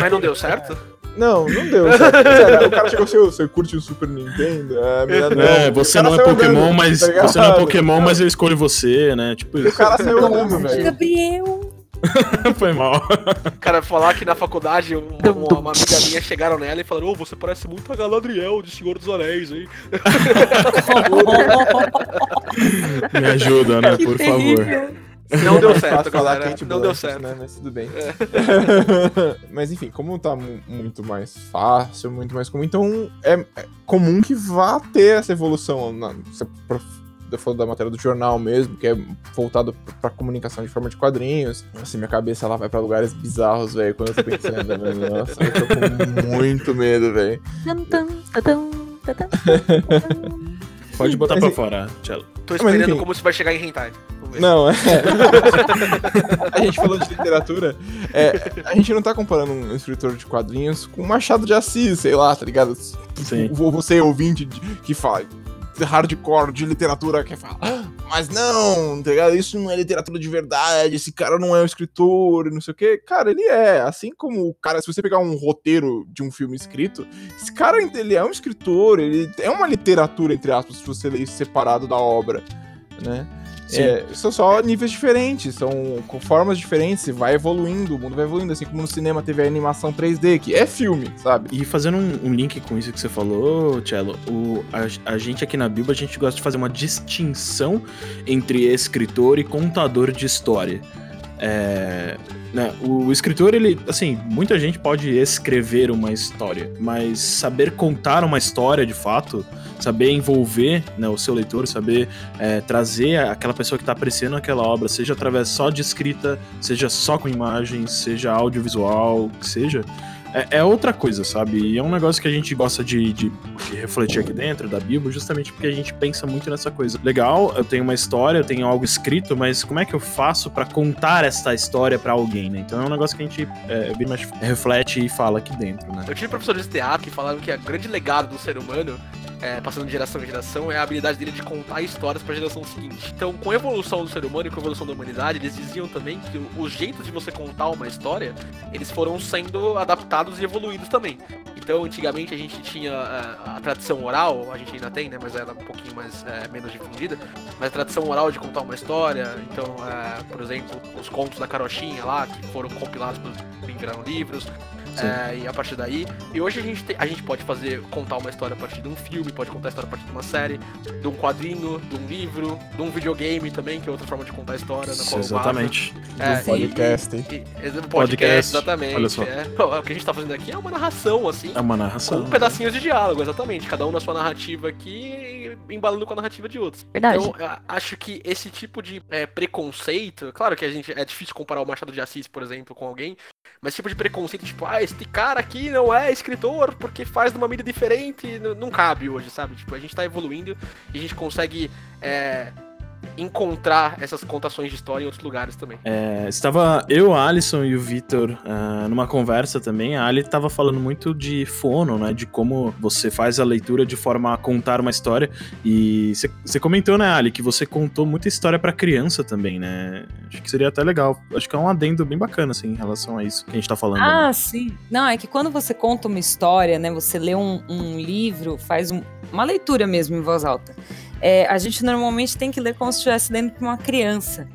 Mas não deu certo? Não, não deu. Sério, o cara chegou assim, "Ô, você curte o Super Nintendo? Menina, não. É, você não é Pokémon, andando, mas tá você não é Pokémon, mas eu escolho você, né? Tipo E o isso. cara saiu andando, velho. Gabriel. Foi mal. Cara, falar que na faculdade uma, uma- uma amiga minha chegaram nela e falaram: Ô, você parece muito a Galadriel de Senhor dos Anéis, hein? Me ajuda, né? Por favor. Não deu É certo, falar. Kate Não deu Blanchett, certo. Né? Mas tudo bem. Mas enfim, como tá mu- muito mais fácil, muito mais comum, então é, é comum que vá ter essa evolução. Na, você prof- eu falo da matéria do jornal mesmo, que é voltado pra comunicação de forma de quadrinhos. Assim, minha cabeça ela vai pra lugares bizarros, velho, quando eu tô pensando. velho. Nossa, eu tô com muito medo, velho. Pode botar Mas pra e- fora, Tchelo. Tô esperando como isso vai chegar em Hentai. Não, é. a gente falou de literatura. É, a gente não tá comparando um escritor de quadrinhos com Machado de Assis, sei lá, tá ligado? Sim. Ou Você ouvinte de- que fala hardcore de literatura que fala, "Ah, mas não, tá ligado? Isso não é literatura de verdade, esse cara não é um escritor e não sei o quê. Cara, ele é. Assim como o cara, se você pegar um roteiro de um filme escrito, esse cara ele é um escritor, ele é uma literatura, entre aspas, se você ler isso separado da obra, né? É, são só níveis diferentes, são com formas diferentes, e vai evoluindo, o mundo vai evoluindo, assim como no cinema teve a animação 3D, que é filme, sabe? E fazendo um, um link com isso que você falou, Cello, o, a, a gente aqui na Bíblia, a gente gosta de fazer uma distinção entre escritor e contador de história. É, né, o escritor, ele, assim, muita gente pode escrever uma história, mas saber contar uma história de fato, saber envolver né, o seu leitor, saber é, trazer aquela pessoa que está apreciando aquela obra, seja através só de escrita, seja só com imagens, seja audiovisual, que seja, é, é outra coisa, sabe? E é um negócio que a gente gosta de, de- de refletir aqui dentro da Bíblia, justamente porque a gente pensa muito nessa coisa. Legal, eu tenho uma história, eu tenho algo escrito, mas como é que eu faço pra contar essa história pra alguém, né? Então é um negócio que a gente é, e mexe, reflete e fala aqui dentro, né? Eu tive professores de teatro que falaram que o grande legado do ser humano, é, passando de geração em geração, é a habilidade dele de contar histórias para a geração seguinte. Então, com a evolução do ser humano e com a evolução da humanidade, eles diziam também que os jeitos de você contar uma história, eles foram sendo adaptados e evoluídos também. Então, antigamente a gente tinha é, a tradição oral, a gente ainda tem, né, mas ela é um pouquinho mais é, menos difundida, mas a tradição oral de contar uma história, então, é, por exemplo, os contos da carochinha lá, que foram compilados, por- viraram livros, é, e a partir daí. E hoje a gente, tem- a gente pode fazer, contar uma história a partir de um filme, pode contar a história a partir de uma série, de um quadrinho, de um livro, de um videogame também, que é outra forma de contar a história. Na qual Exatamente. É, Do podcast. E, e, e, podcast, Podcast, exatamente. olha só. é. O que a gente tá fazendo aqui é uma narração, assim. É uma Com narração. pedacinhos de diálogo, exatamente. Cada um na sua narrativa aqui, embalando com a narrativa de outros. Verdade. Então, eu acho que esse tipo de é, preconceito, claro que a gente é difícil comparar o Machado de Assis, por exemplo, com alguém, mas esse tipo de preconceito, tipo, ah, esse cara aqui não é escritor porque faz de uma mídia diferente, não cabe hoje, sabe? Tipo, a gente tá evoluindo e a gente consegue é, encontrar essas contações de história em outros lugares também. É, estava eu, a Alisson e o Vitor ah, numa conversa também. A Ali estava falando muito de fono, né? De como você faz a leitura de forma a contar uma história. E você- comentou, né, Ali, que você contou muita história para criança também, né? Acho que seria até legal. Acho que é um adendo bem bacana, assim, em relação a isso que a gente tá falando. né? Ah, sim. Não, é que quando você conta uma história, né? Você lê um, um livro, faz um- uma leitura mesmo em voz alta. É, a gente normalmente tem que ler como se estivesse lendo para uma criança.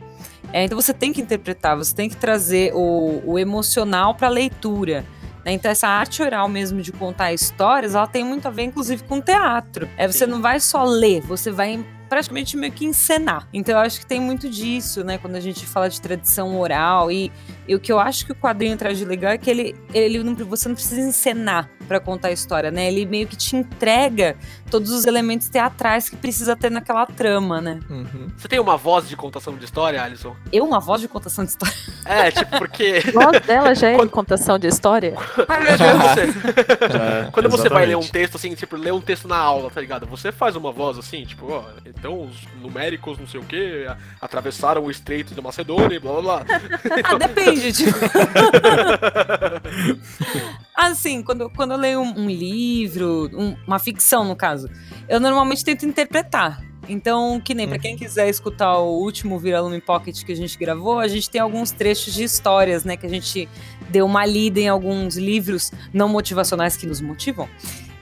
É, então você tem que interpretar, você tem que trazer o, o emocional para a leitura. né? Então essa arte oral mesmo de contar histórias, ela tem muito a ver, inclusive, com teatro. É, você Sim. não vai só ler, você vai praticamente meio que encenar. Então eu acho que tem muito disso, né? Quando a gente fala de tradição oral e, e o que eu acho que o quadrinho traz de legal é que ele, ele não, você não precisa encenar para contar a história, né? Ele meio que te entrega todos os elementos teatrais que precisa ter naquela trama, né? Uhum. Você tem uma voz de contação de história, Alisson? Eu, uma voz de contação de história. É, tipo, porque. A voz dela já é Quando- contação de história? Ah, meu Deus, você. É, Quando você vai ler um exatamente. texto assim, tipo, ler um texto na aula, tá ligado? Você faz uma voz assim, tipo, ó, então os numéricos, não sei o que, atravessaram o estreito de Macedônia e blá blá blá. Ah, depende, tipo. assim, quando, quando eu leio um, um livro, um- uma ficção, no caso, eu normalmente tento interpretar. Então, que nem pra quem quiser escutar o último Viralume Pocket que a gente gravou, a gente tem alguns trechos de histórias, né? Que a gente deu uma lida em alguns livros não motivacionais que nos motivam.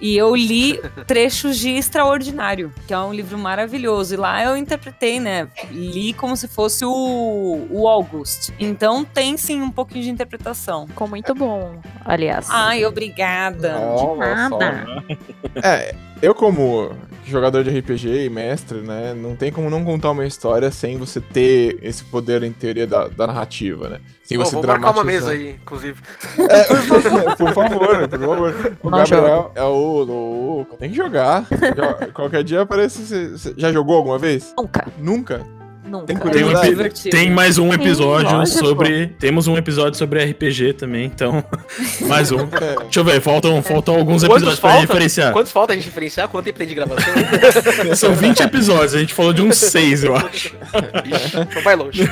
E eu li trechos de Extraordinário, que é um livro maravilhoso. E lá eu interpretei, né? Li como se fosse o, o August. Então tem sim um pouquinho de interpretação. Ficou muito bom, aliás. Ai, obrigada. Ó, nada. só. É, eu como jogador de RPG e mestre, né, não tem como não contar uma história sem você ter esse poder, em teoria, da, da narrativa, né? Sem Pô, você vamos marcar uma dramatizar. mesa aí, inclusive. É, por favor, por favor. O Não Gabriel é o, o- Tem que jogar. Jo- Qualquer dia aparece. Você, você já jogou alguma vez? Nunca. Nunca? Nunca. Tem Tem, um mais um episódio lógico. sobre. Temos um episódio sobre RPG também, então. Mais um. Deixa eu ver, faltam, faltam alguns Quantos episódios pra falta? referenciar. Quantos falta a gente diferenciar? Quanto tempo tem de gravação? São 20 episódios, a gente falou de uns 6, eu acho. Ixi, então vai longe.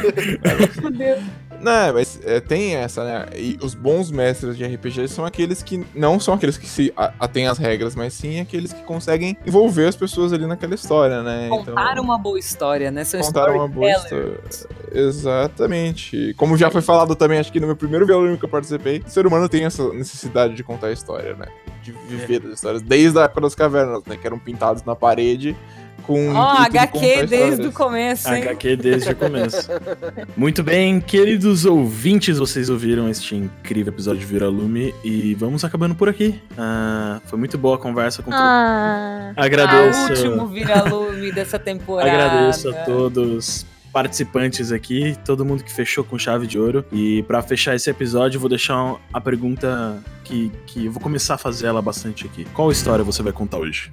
Não, mas é, tem essa, né? E os bons mestres de RPG são aqueles que não são aqueles que se atêm às regras, mas sim aqueles que conseguem envolver as pessoas ali naquela história, né? Contar uma boa história, né? São contar uma boa história. Exatamente. Como já foi falado também, acho que no meu primeiro violão que eu participei, o ser humano tem essa necessidade de contar a história, né? De viver as histórias. Desde a época das cavernas, né? Que eram pintados na parede com. Ó, de HQ desde o começo, hein? HQ desde o começo. Muito bem, queridos ouvintes, vocês ouviram este incrível episódio de Vira Lume e vamos acabando por aqui. Ah, foi muito boa a conversa com todos. Ah, Agradeço. A último vira-lume dessa temporada. Agradeço a todos participantes aqui, todo mundo que fechou com chave de ouro. E pra fechar esse episódio, eu vou deixar a pergunta que, que eu vou começar a fazer ela bastante aqui. Qual história você vai contar hoje?